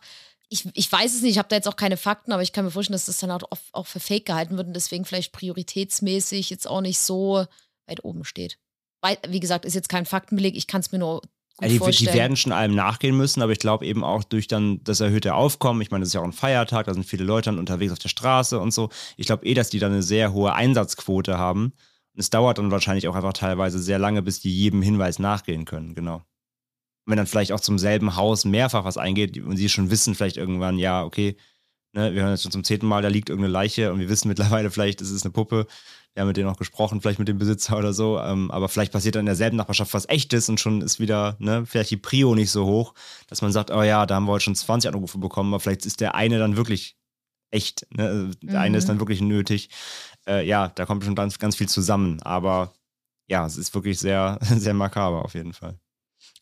Speaker 4: ich, ich weiß es nicht, ich habe da jetzt auch keine Fakten, aber ich kann mir vorstellen, dass das dann auch, auch für fake gehalten wird und deswegen vielleicht prioritätsmäßig jetzt auch nicht so weit oben steht. Weil, wie gesagt, ist jetzt kein Faktenbeleg, ich kann es mir nur gut
Speaker 3: Ja, die, die
Speaker 4: vorstellen.
Speaker 3: werden schon allem nachgehen müssen, aber ich glaube eben auch durch dann das erhöhte Aufkommen, ich meine, das ist ja auch ein Feiertag, da sind viele Leute dann unterwegs auf der Straße und so. Ich glaube eh, dass die dann eine sehr hohe Einsatzquote haben. Es dauert dann wahrscheinlich auch einfach teilweise sehr lange, bis die jedem Hinweis nachgehen können, genau. Und wenn dann vielleicht auch zum selben Haus mehrfach was eingeht und sie schon wissen vielleicht irgendwann, ja, okay, ne, wir hören jetzt schon zum zehnten Mal, da liegt irgendeine Leiche und wir wissen mittlerweile vielleicht, es ist eine Puppe, wir haben mit denen auch gesprochen, vielleicht mit dem Besitzer oder so, ähm, aber vielleicht passiert dann in derselben Nachbarschaft was echtes und schon ist wieder, ne, vielleicht die Prio nicht so hoch, dass man sagt, oh ja, da haben wir heute schon 20 Anrufe bekommen, aber vielleicht ist der eine dann wirklich echt, ne? Also Der eine
Speaker 4: Mhm.
Speaker 3: ist dann wirklich nötig. Äh, ja, da kommt schon ganz, ganz viel zusammen, aber ja, es ist wirklich sehr, sehr makaber auf jeden Fall.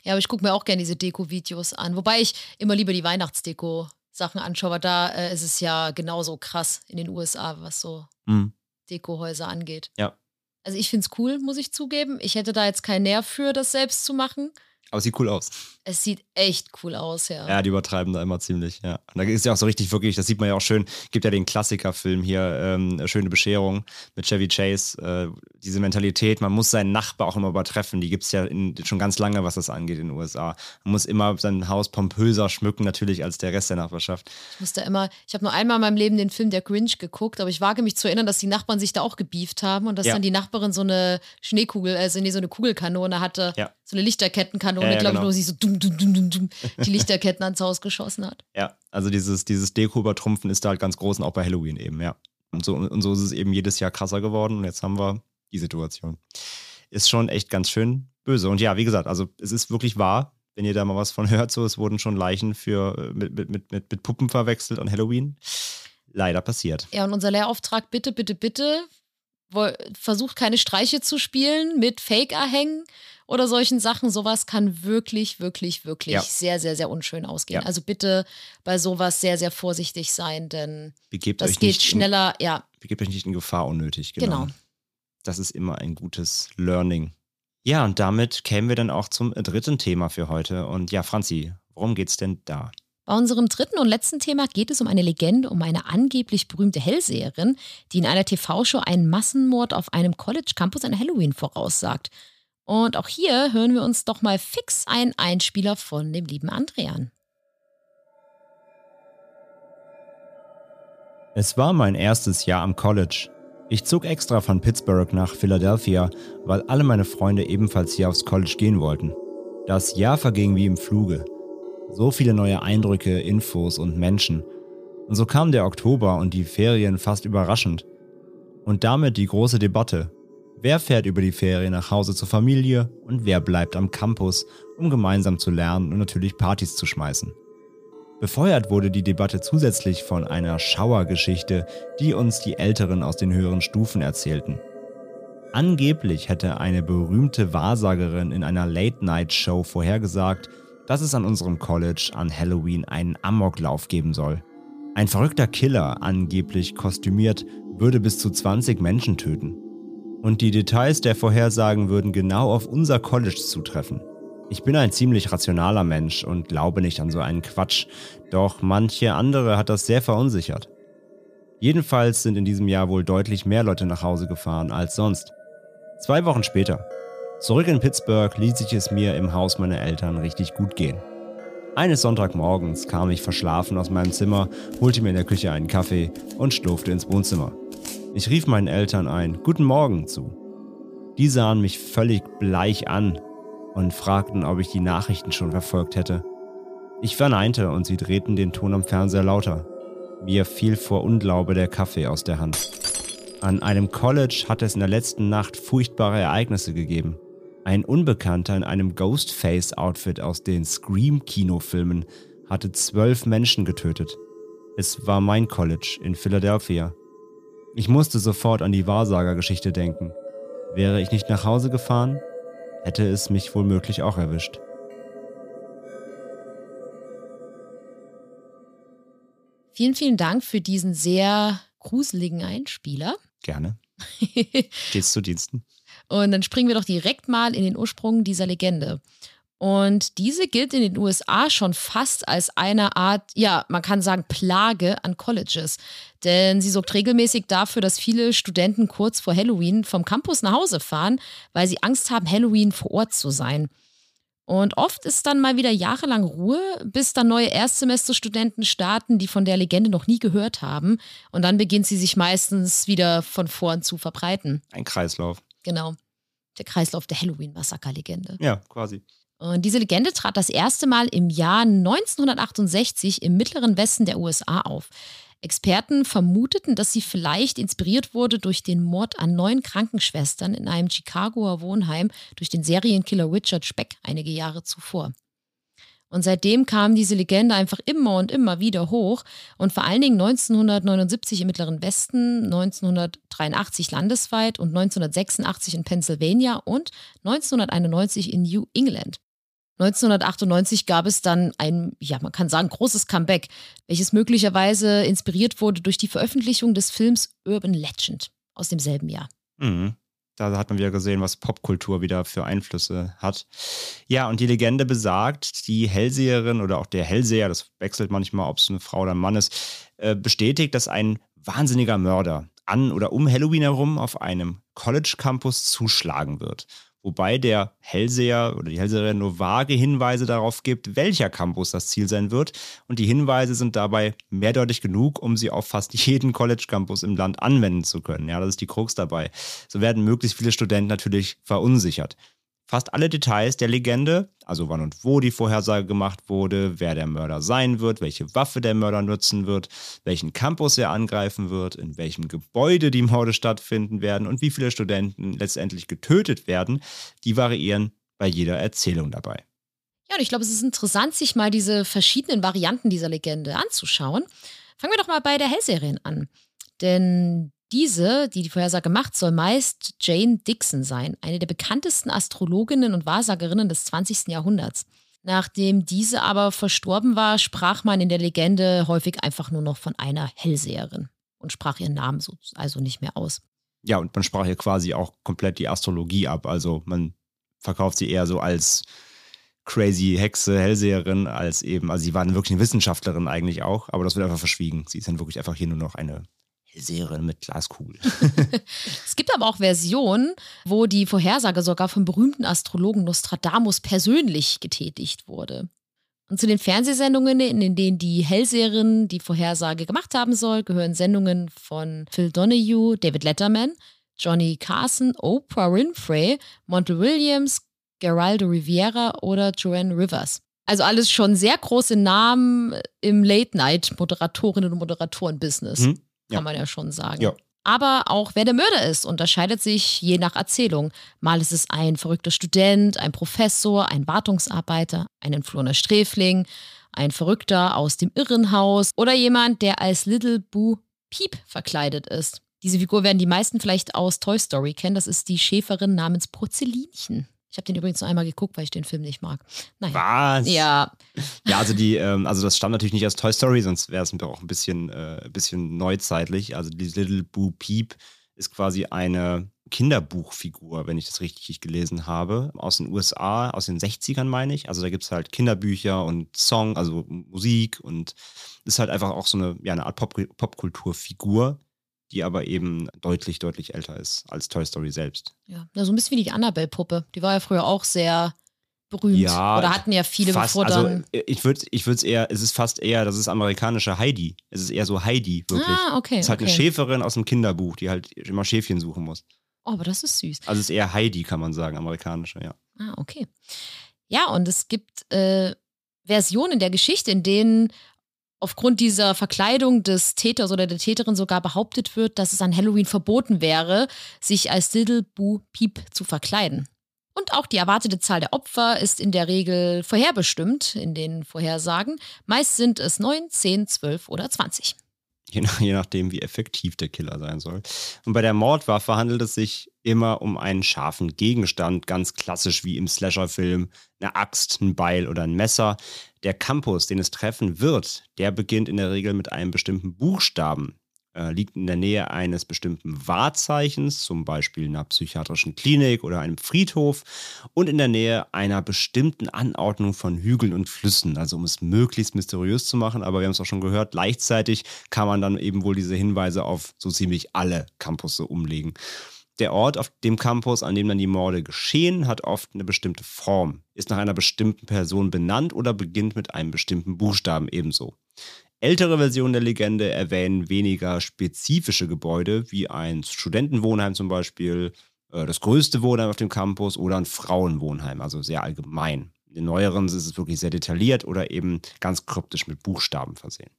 Speaker 4: Ja, aber ich gucke mir auch gerne diese Deko-Videos an. Wobei ich immer lieber die Weihnachtsdeko-Sachen anschaue, weil da äh, ist es ja genauso krass in den USA, was so
Speaker 3: Mhm.
Speaker 4: Dekohäuser angeht.
Speaker 3: Ja.
Speaker 4: Also ich finde es cool, muss ich zugeben. Ich hätte da jetzt keinen Nerv für, das selbst zu machen.
Speaker 3: Aber es sieht cool aus.
Speaker 4: Es sieht echt cool aus, ja.
Speaker 3: Ja, die übertreiben da immer ziemlich, ja. Und da ist ja auch so richtig wirklich, das sieht man ja auch schön, gibt ja den Klassikerfilm hier, ähm, Schöne Bescherung mit Chevy Chase. Äh, diese Mentalität, man muss seinen Nachbar auch immer übertreffen, die gibt es ja in, schon ganz lange, was das angeht in den USA. Man muss immer sein Haus pompöser schmücken, natürlich, als der Rest der Nachbarschaft.
Speaker 4: Ich musste immer, ich habe nur einmal in meinem Leben den Film Der Grinch geguckt, aber ich wage mich zu erinnern, dass die Nachbarn sich da auch gebieft haben und dass
Speaker 3: Ja.
Speaker 4: dann die Nachbarin so eine Schneekugel, also nee, so eine Kugelkanone hatte,
Speaker 3: Ja.
Speaker 4: so eine Lichterkettenkanone,
Speaker 3: Ja, ja,
Speaker 4: glaube
Speaker 3: genau.
Speaker 4: ich, wo sie so dumm, die Lichterketten ans Haus geschossen hat.
Speaker 3: Ja, also dieses, dieses Deko-Übertrumpfen ist da halt ganz groß und auch bei Halloween eben, ja. Und so, und so ist es eben jedes Jahr krasser geworden und jetzt haben wir die Situation. Ist schon echt ganz schön böse. Und ja, wie gesagt, also es ist wirklich wahr, wenn ihr da mal was von hört, so, es wurden schon Leichen für, äh, mit, mit, mit, mit, Puppen verwechselt an Halloween. Leider passiert.
Speaker 4: Ja, und unser Lehrauftrag, bitte, bitte, bitte, versucht keine Streiche zu spielen mit Fake-Erhängen oder solchen Sachen. Sowas kann wirklich, wirklich, wirklich
Speaker 3: Ja.
Speaker 4: sehr, sehr, sehr unschön ausgehen.
Speaker 3: Ja.
Speaker 4: Also bitte bei sowas sehr, sehr vorsichtig sein, denn
Speaker 3: Begebt
Speaker 4: das geht schneller, ja,
Speaker 3: In, begebt euch nicht in Gefahr unnötig. Genau.
Speaker 4: Genau.
Speaker 3: Das ist immer ein gutes Learning. Ja, und damit kämen wir dann auch zum dritten Thema für heute. Und ja, Franzi, worum geht's denn da?
Speaker 4: Bei unserem dritten und letzten Thema geht es um eine Legende, um eine angeblich berühmte Hellseherin, die in einer TV-Show einen Massenmord auf einem College-Campus an Halloween voraussagt. Und auch hier hören wir uns doch mal fix einen Einspieler von dem lieben Andrean.
Speaker 3: Es war mein erstes Jahr am College. Ich zog extra von Pittsburgh nach Philadelphia, weil alle meine Freunde ebenfalls hier aufs College gehen wollten. Das Jahr verging wie im Fluge. So viele neue Eindrücke, Infos und Menschen. Und so kam der Oktober und die Ferien fast überraschend. Und damit die große Debatte. Wer fährt über die Ferien nach Hause zur Familie und wer bleibt am Campus, um gemeinsam zu lernen und natürlich Partys zu schmeißen? Befeuert wurde die Debatte zusätzlich von einer Schauergeschichte, die uns die Älteren aus den höheren Stufen erzählten. Angeblich hätte eine berühmte Wahrsagerin in einer Late-Night-Show vorhergesagt, dass es an unserem College an Halloween einen Amoklauf geben soll. Ein verrückter Killer, angeblich kostümiert, würde bis zu 20 Menschen töten. Und die Details der Vorhersagen würden genau auf unser College zutreffen. Ich bin ein ziemlich rationaler Mensch und glaube nicht an so einen Quatsch, doch manche andere hat das sehr verunsichert. Jedenfalls sind in diesem Jahr wohl deutlich mehr Leute nach Hause gefahren als sonst. Zwei Wochen später. Zurück in Pittsburgh ließ ich es mir im Haus meiner Eltern richtig gut gehen. Eines Sonntagmorgens kam ich verschlafen aus meinem Zimmer, holte mir in der Küche einen Kaffee und schlurfte ins Wohnzimmer. Ich rief meinen Eltern ein Guten Morgen zu. Die sahen mich völlig bleich an und fragten, ob ich die Nachrichten schon verfolgt hätte. Ich verneinte und sie drehten den Ton am Fernseher lauter. Mir fiel vor Unglaube der Kaffee aus der Hand. An einem College hat es in der letzten Nacht furchtbare Ereignisse gegeben. Ein Unbekannter in einem Ghostface-Outfit aus den Scream-Kinofilmen hatte zwölf Menschen getötet. Es war mein College in Philadelphia. Ich musste sofort an die Wahrsagergeschichte denken. Wäre ich nicht nach Hause gefahren, hätte es mich womöglich auch erwischt.
Speaker 4: Vielen, vielen Dank für diesen sehr gruseligen Einspieler.
Speaker 3: Gerne. Stets zu Diensten.
Speaker 4: Und dann springen wir doch direkt mal in den Ursprung dieser Legende. Und diese gilt in den USA schon fast als eine Art, ja, man kann sagen, Plage an Colleges. Denn sie sorgt regelmäßig dafür, dass viele Studenten kurz vor Halloween vom Campus nach Hause fahren, weil sie Angst haben, Halloween vor Ort zu sein. Und oft ist dann mal wieder jahrelang Ruhe, bis dann neue Erstsemesterstudenten starten, die von der Legende noch nie gehört haben. Und dann beginnt sie sich meistens wieder von vorn zu verbreiten.
Speaker 3: Ein Kreislauf.
Speaker 4: Genau. Der Kreislauf der Halloween-Massaker-Legende.
Speaker 3: Ja, quasi.
Speaker 4: Und diese Legende trat das erste Mal im Jahr 1968 im mittleren Westen der USA auf. Experten vermuteten, dass sie vielleicht inspiriert wurde durch den Mord an neun Krankenschwestern in einem Chicagoer Wohnheim durch den Serienkiller Richard Speck einige Jahre zuvor. Und seitdem kam diese Legende einfach immer und immer wieder hoch und vor allen Dingen 1979 im Mittleren Westen, 1983 landesweit und 1986 in Pennsylvania und 1991 in New England. 1998 gab es dann ein, ja, man kann sagen, großes Comeback, welches möglicherweise inspiriert wurde durch die Veröffentlichung des Films Urban Legend aus demselben Jahr.
Speaker 3: Mhm. Da hat man wieder gesehen, was Popkultur wieder für Einflüsse hat. Ja, und die Legende besagt, die Hellseherin oder auch der Hellseher, das wechselt manchmal, ob es eine Frau oder ein Mann ist, äh, bestätigt, dass ein wahnsinniger Mörder an oder um Halloween herum auf einem College-Campus zuschlagen wird wobei der Hellseher oder die Hellseherin nur vage Hinweise darauf gibt, welcher Campus das Ziel sein wird. Und die Hinweise sind dabei mehrdeutig genug, um sie auf fast jeden College-Campus im Land anwenden zu können. Ja, das ist die Krux dabei. So werden möglichst viele Studenten natürlich verunsichert. Fast alle Details der Legende, also wann und wo die Vorhersage gemacht wurde, wer der Mörder sein wird, welche Waffe der Mörder nutzen wird, welchen Campus er angreifen wird, in welchem Gebäude die Morde stattfinden werden und wie viele Studenten letztendlich getötet werden, die variieren bei jeder Erzählung dabei.
Speaker 4: Ja, und ich glaube, es ist interessant, sich mal diese verschiedenen Varianten dieser Legende anzuschauen. Fangen wir doch mal bei der Hellserien an. Denn diese, die die Vorhersage macht, soll meist Jane Dixon sein, eine der bekanntesten Astrologinnen und Wahrsagerinnen des 20. Jahrhunderts. Nachdem diese aber verstorben war, sprach man in der Legende häufig einfach nur noch von einer Hellseherin und sprach ihren Namen so, also nicht mehr aus.
Speaker 3: Ja, und man sprach hier quasi auch komplett die Astrologie ab. Also man verkauft sie eher so als crazy Hexe, Hellseherin, als eben, also sie war wirklich eine Wissenschaftlerin eigentlich auch, aber das wird einfach verschwiegen. Sie ist dann wirklich einfach hier nur noch eine Serie mit Glaskugel.
Speaker 4: es gibt aber auch Versionen, wo die Vorhersage sogar vom berühmten Astrologen Nostradamus persönlich getätigt wurde. Und zu den Fernsehsendungen, in denen die Hellseherin die Vorhersage gemacht haben soll, gehören Sendungen von Phil Donahue, David Letterman, Johnny Carson, Oprah Winfrey, Montel Williams, Geraldo Riviera oder Joanne Rivers. Also alles schon sehr große Namen im Late-Night-Moderatorinnen- und Moderatoren-Business. Hm kann ja. man ja schon sagen. Ja. Aber auch wer der Mörder ist, unterscheidet sich je nach Erzählung. Mal ist es ein verrückter Student, ein Professor, ein Wartungsarbeiter, ein entflohener Sträfling, ein Verrückter aus dem Irrenhaus oder jemand, der als Little Boo Peep verkleidet ist. Diese Figur werden die meisten vielleicht aus Toy Story kennen. Das ist die Schäferin namens Porzellinchen. Ich habe den übrigens nur einmal geguckt, weil ich den Film nicht mag.
Speaker 3: Naja.
Speaker 4: Was? Ja.
Speaker 3: Ja, also die, ähm, also das stammt natürlich nicht aus Toy Story, sonst wäre es auch ein bisschen, äh, bisschen neuzeitlich. Also die Little Boo Peep ist quasi eine Kinderbuchfigur, wenn ich das richtig gelesen habe, aus den USA, aus den 60ern meine ich. Also da gibt es halt Kinderbücher und Song, also Musik und ist halt einfach auch so eine, ja, eine Art Pop Popkulturfigur, die aber eben deutlich, deutlich älter ist als Toy Story selbst.
Speaker 4: Ja, so ein bisschen wie die Annabelle-Puppe. Die war ja früher auch sehr berühmt.
Speaker 3: Ja,
Speaker 4: Oder hatten ja viele
Speaker 3: fast,
Speaker 4: bevor
Speaker 3: dann. Also ich würde ich es eher, es ist fast eher, das ist amerikanische Heidi. Es ist eher so Heidi, wirklich.
Speaker 4: Ah, okay.
Speaker 3: Es ist halt
Speaker 4: okay.
Speaker 3: eine Schäferin aus dem Kinderbuch, die halt immer Schäfchen suchen muss.
Speaker 4: Oh, aber das ist süß.
Speaker 3: Also es ist eher Heidi, kann man sagen, amerikanische, ja.
Speaker 4: Ah, okay. Ja, und es gibt äh, Versionen der Geschichte, in denen aufgrund dieser Verkleidung des Täters oder der Täterin sogar behauptet wird, dass es an Halloween verboten wäre, sich als Little Boo Peep zu verkleiden. Und auch die erwartete Zahl der Opfer ist in der Regel vorherbestimmt in den Vorhersagen. Meist sind es 9, 10, 12 oder 20.
Speaker 3: Je, nach, je nachdem, wie effektiv der Killer sein soll. Und bei der Mordwaffe handelt es sich immer um einen scharfen Gegenstand, ganz klassisch wie im Slasher-Film, eine Axt, ein Beil oder ein Messer. Der Campus, den es treffen wird, der beginnt in der Regel mit einem bestimmten Buchstaben. äh, liegt in der Nähe eines bestimmten Wahrzeichens, zum Beispiel einer psychiatrischen Klinik oder einem Friedhof, und in der Nähe einer bestimmten Anordnung von Hügeln und Flüssen, also um es möglichst mysteriös zu machen. Aber wir haben es auch schon gehört, gleichzeitig kann man dann eben wohl diese Hinweise auf so ziemlich alle Campusse umlegen. Der Ort auf dem Campus, an dem dann die Morde geschehen, hat oft eine bestimmte Form, ist nach einer bestimmten Person benannt oder beginnt mit einem bestimmten Buchstaben ebenso. Ältere Versionen der Legende erwähnen weniger spezifische Gebäude, wie ein Studentenwohnheim zum Beispiel, äh, das größte Wohnheim auf dem Campus oder ein Frauenwohnheim, also sehr allgemein. In den neueren ist es wirklich sehr detailliert oder eben ganz kryptisch mit Buchstaben versehen.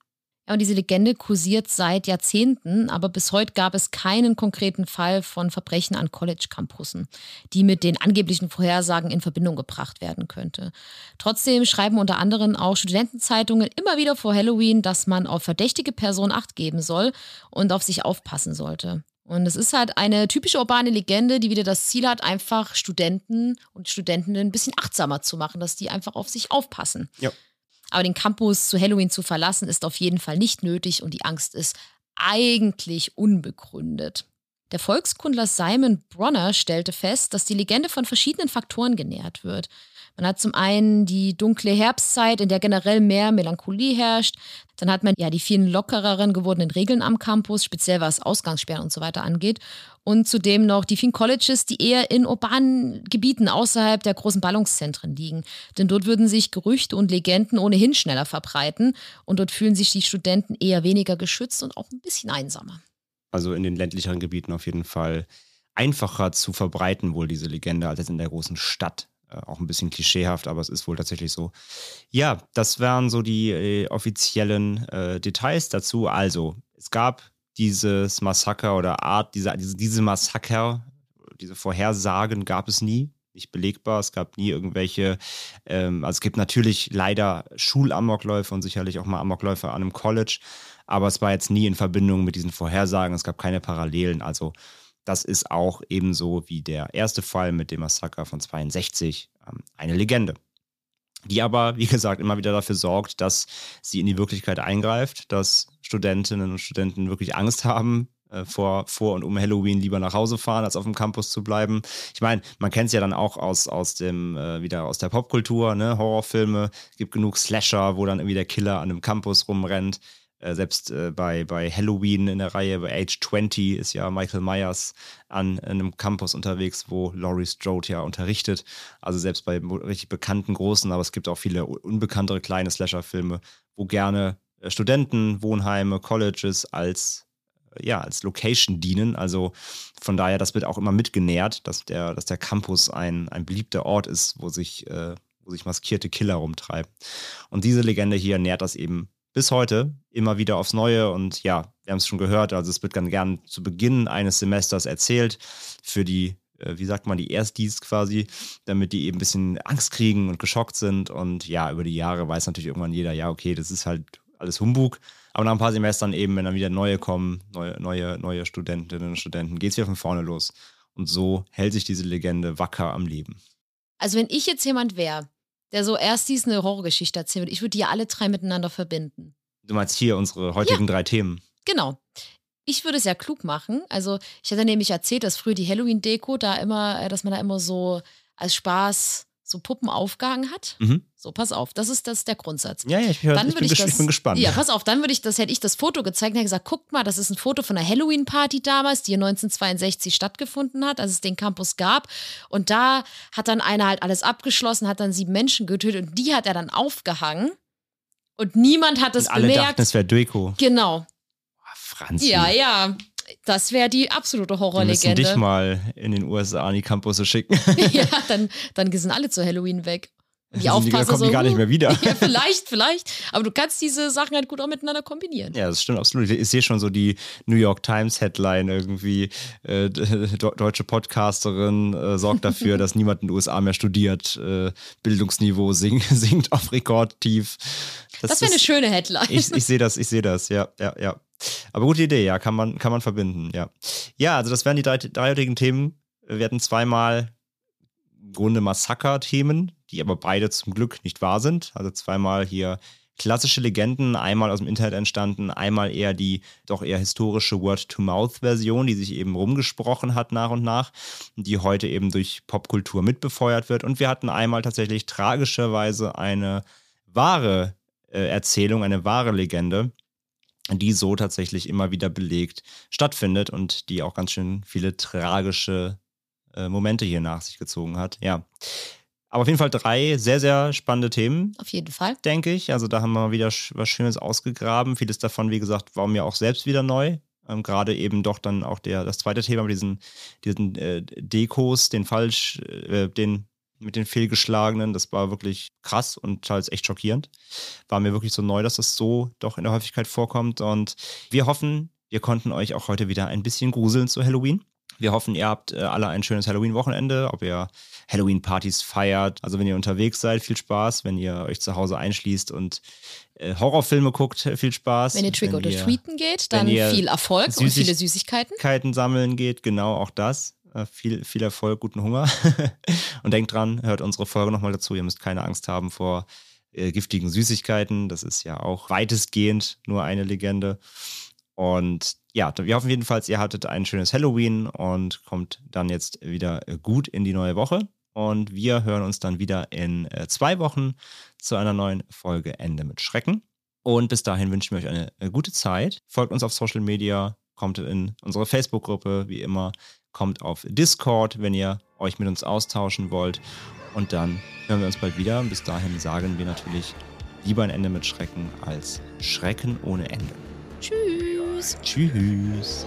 Speaker 4: Ja, und diese Legende kursiert seit Jahrzehnten, aber bis heute gab es keinen konkreten Fall von Verbrechen an College-Campussen, die mit den angeblichen Vorhersagen in Verbindung gebracht werden könnte. Trotzdem schreiben unter anderem auch Studentenzeitungen immer wieder vor Halloween, dass man auf verdächtige Personen Acht geben soll und auf sich aufpassen sollte. Und es ist halt eine typische urbane Legende, die wieder das Ziel hat, einfach Studenten und Studentinnen ein bisschen achtsamer zu machen, dass die einfach auf sich aufpassen.
Speaker 3: Ja.
Speaker 4: Aber den Campus zu Halloween zu verlassen, ist auf jeden Fall nicht nötig und die Angst ist eigentlich unbegründet. Der Volkskundler Simon Bronner stellte fest, dass die Legende von verschiedenen Faktoren genährt wird. Man hat zum einen die dunkle Herbstzeit, in der generell mehr Melancholie herrscht. Dann hat man ja die vielen lockereren gewordenen Regeln am Campus, speziell was Ausgangssperren und so weiter angeht. Und zudem noch die vielen Colleges, die eher in urbanen Gebieten außerhalb der großen Ballungszentren liegen. Denn dort würden sich Gerüchte und Legenden ohnehin schneller verbreiten. Und dort fühlen sich die Studenten eher weniger geschützt und auch ein bisschen einsamer.
Speaker 3: Also in den ländlicheren Gebieten auf jeden Fall einfacher zu verbreiten, wohl diese Legende, als jetzt in der großen Stadt. Äh, auch ein bisschen klischeehaft, aber es ist wohl tatsächlich so. Ja, das wären so die äh, offiziellen äh, Details dazu. Also, es gab dieses Massaker oder Art, diese, diese, Massaker, diese Vorhersagen gab es nie. Nicht belegbar. Es gab nie irgendwelche, ähm, also es gibt natürlich leider Schulamokläufe und sicherlich auch mal Amokläufe an einem College, aber es war jetzt nie in Verbindung mit diesen Vorhersagen. Es gab keine Parallelen. Also das ist auch ebenso wie der erste Fall mit dem Massaker von 62 ähm, eine Legende. Die aber, wie gesagt, immer wieder dafür sorgt, dass sie in die Wirklichkeit eingreift, dass Studentinnen und Studenten wirklich Angst haben, äh, vor, vor und um Halloween lieber nach Hause fahren, als auf dem Campus zu bleiben. Ich meine, man kennt es ja dann auch aus, aus dem, äh, wieder aus der Popkultur, ne? Horrorfilme, es gibt genug Slasher, wo dann irgendwie der Killer an einem Campus rumrennt. Äh, selbst äh, bei, bei Halloween in der Reihe, bei Age 20 ist ja Michael Myers an einem Campus unterwegs, wo Laurie Strode ja unterrichtet. Also selbst bei richtig bekannten großen, aber es gibt auch viele unbekanntere kleine Slasher-Filme, wo gerne äh, Studenten, Wohnheime, Colleges als ja, als Location dienen. Also von daher, das wird auch immer mitgenährt, dass der, dass der Campus ein, ein beliebter Ort ist, wo sich, äh, wo sich maskierte Killer rumtreiben. Und diese Legende hier nährt das eben bis heute immer wieder aufs Neue. Und ja, wir haben es schon gehört, also es wird dann gern zu Beginn eines Semesters erzählt für die, äh, wie sagt man, die Erstis quasi, damit die eben ein bisschen Angst kriegen und geschockt sind. Und ja, über die Jahre weiß natürlich irgendwann jeder, ja, okay, das ist halt alles Humbug. Aber nach ein paar Semestern eben, wenn dann wieder neue kommen, neue, neue, neue Studentinnen und Studenten, geht es wieder von vorne los. Und so hält sich diese Legende wacker am Leben.
Speaker 4: Also wenn ich jetzt jemand wäre, der so erst dies eine Horrorgeschichte erzählen würde. Ich würde die alle drei miteinander verbinden.
Speaker 3: Du meinst hier unsere heutigen ja, drei Themen?
Speaker 4: Genau. Ich würde es ja klug machen. Also, ich hatte nämlich erzählt, dass früher die Halloween-Deko da immer, äh, dass man da immer so als Spaß so Puppen aufgehangen hat. Mhm. So, pass auf, das ist das der Grundsatz.
Speaker 3: Ja, ja, ich, hör,
Speaker 4: dann
Speaker 3: ich, bin,
Speaker 4: ich, das,
Speaker 3: ich bin gespannt.
Speaker 4: Ja, pass auf, dann würde ich das, hätte ich das Foto gezeigt und hätte gesagt, guck mal, das ist ein Foto von einer Halloween-Party damals, die 1962 stattgefunden hat, als es den Campus gab. Und da hat dann einer halt alles abgeschlossen, hat dann sieben Menschen getötet und die hat er dann aufgehangen. Und niemand hat es bemerkt.
Speaker 3: Dachten, es wäre Deko.
Speaker 4: Genau.
Speaker 3: Franzi.
Speaker 4: Ja, ja. Das wäre die absolute Horrorlegende. Wir
Speaker 3: müssen dich mal in den USA an die Campusse schicken.
Speaker 4: ja, dann, dann sind alle zu Halloween weg.
Speaker 3: Die Aufpasser kommen so, die gar nicht mehr wieder.
Speaker 4: Ja, vielleicht, vielleicht. Aber du kannst diese Sachen halt gut auch miteinander kombinieren.
Speaker 3: Ja, das stimmt absolut. Ich sehe schon so die New York Times Headline irgendwie. Äh, deutsche Podcasterin äh, sorgt dafür, dass niemand in den USA mehr studiert. Äh, Bildungsniveau sink, sinkt auf Rekordtief.
Speaker 4: Das, das wäre eine schöne Headline.
Speaker 3: Ich, ich sehe das, ich sehe das, ja, ja, ja. Aber gute Idee, ja, kann man, kann man verbinden, ja. Ja, also das wären die drei, drei heutigen Themen. Wir hatten zweimal im Grunde Massaker-Themen, die aber beide zum Glück nicht wahr sind. Also zweimal hier klassische Legenden, einmal aus dem Internet entstanden, einmal eher die doch eher historische Word-to-Mouth-Version, die sich eben rumgesprochen hat nach und nach, die heute eben durch Popkultur mitbefeuert wird. Und wir hatten einmal tatsächlich tragischerweise eine wahre äh, Erzählung, eine wahre Legende, die so tatsächlich immer wieder belegt stattfindet und die auch ganz schön viele tragische äh, Momente hier nach sich gezogen hat. Ja. Aber auf jeden Fall drei sehr, sehr spannende Themen.
Speaker 4: Auf jeden Fall.
Speaker 3: Denke ich. Also da haben wir wieder was Schönes ausgegraben. Vieles davon, wie gesagt, war mir auch selbst wieder neu. Ähm, Gerade eben doch dann auch der, das zweite Thema mit diesen, diesen äh, Dekos, den falsch, äh, den mit den fehlgeschlagenen, das war wirklich krass und teils echt schockierend. War mir wirklich so neu, dass das so doch in der Häufigkeit vorkommt. Und wir hoffen, wir konnten euch auch heute wieder ein bisschen gruseln zu Halloween. Wir hoffen, ihr habt äh, alle ein schönes Halloween-Wochenende, ob ihr Halloween-Partys feiert. Also wenn ihr unterwegs seid, viel Spaß. Wenn ihr euch zu Hause einschließt und äh, Horrorfilme guckt, viel Spaß.
Speaker 4: Wenn ihr Trick
Speaker 3: Wenn
Speaker 4: oder
Speaker 3: ihr
Speaker 4: Treaten geht, dann viel Erfolg und
Speaker 3: Süßig-
Speaker 4: viele Süßigkeiten.
Speaker 3: Süßigkeiten sammeln geht, genau auch das. Äh, Viel, viel Erfolg, guten Hunger. und denkt dran, hört unsere Folge nochmal dazu. Ihr müsst keine Angst haben vor äh, giftigen Süßigkeiten. Das ist ja auch weitestgehend nur eine Legende. Und ja, wir hoffen jedenfalls, ihr hattet ein schönes Halloween und kommt dann jetzt wieder äh, gut in die neue Woche. Und wir hören uns dann wieder in äh, zwei Wochen zu einer neuen Folge Ende mit Schrecken. Und bis dahin wünschen wir euch eine äh, gute Zeit. Folgt uns auf Social Media, kommt in unsere Facebook-Gruppe, wie immer, kommt auf Discord, wenn ihr euch mit uns austauschen wollt. Und dann hören wir uns bald wieder. Bis dahin sagen wir natürlich lieber ein Ende mit Schrecken als Schrecken ohne Ende.
Speaker 4: Tschüss.
Speaker 3: Tschüss.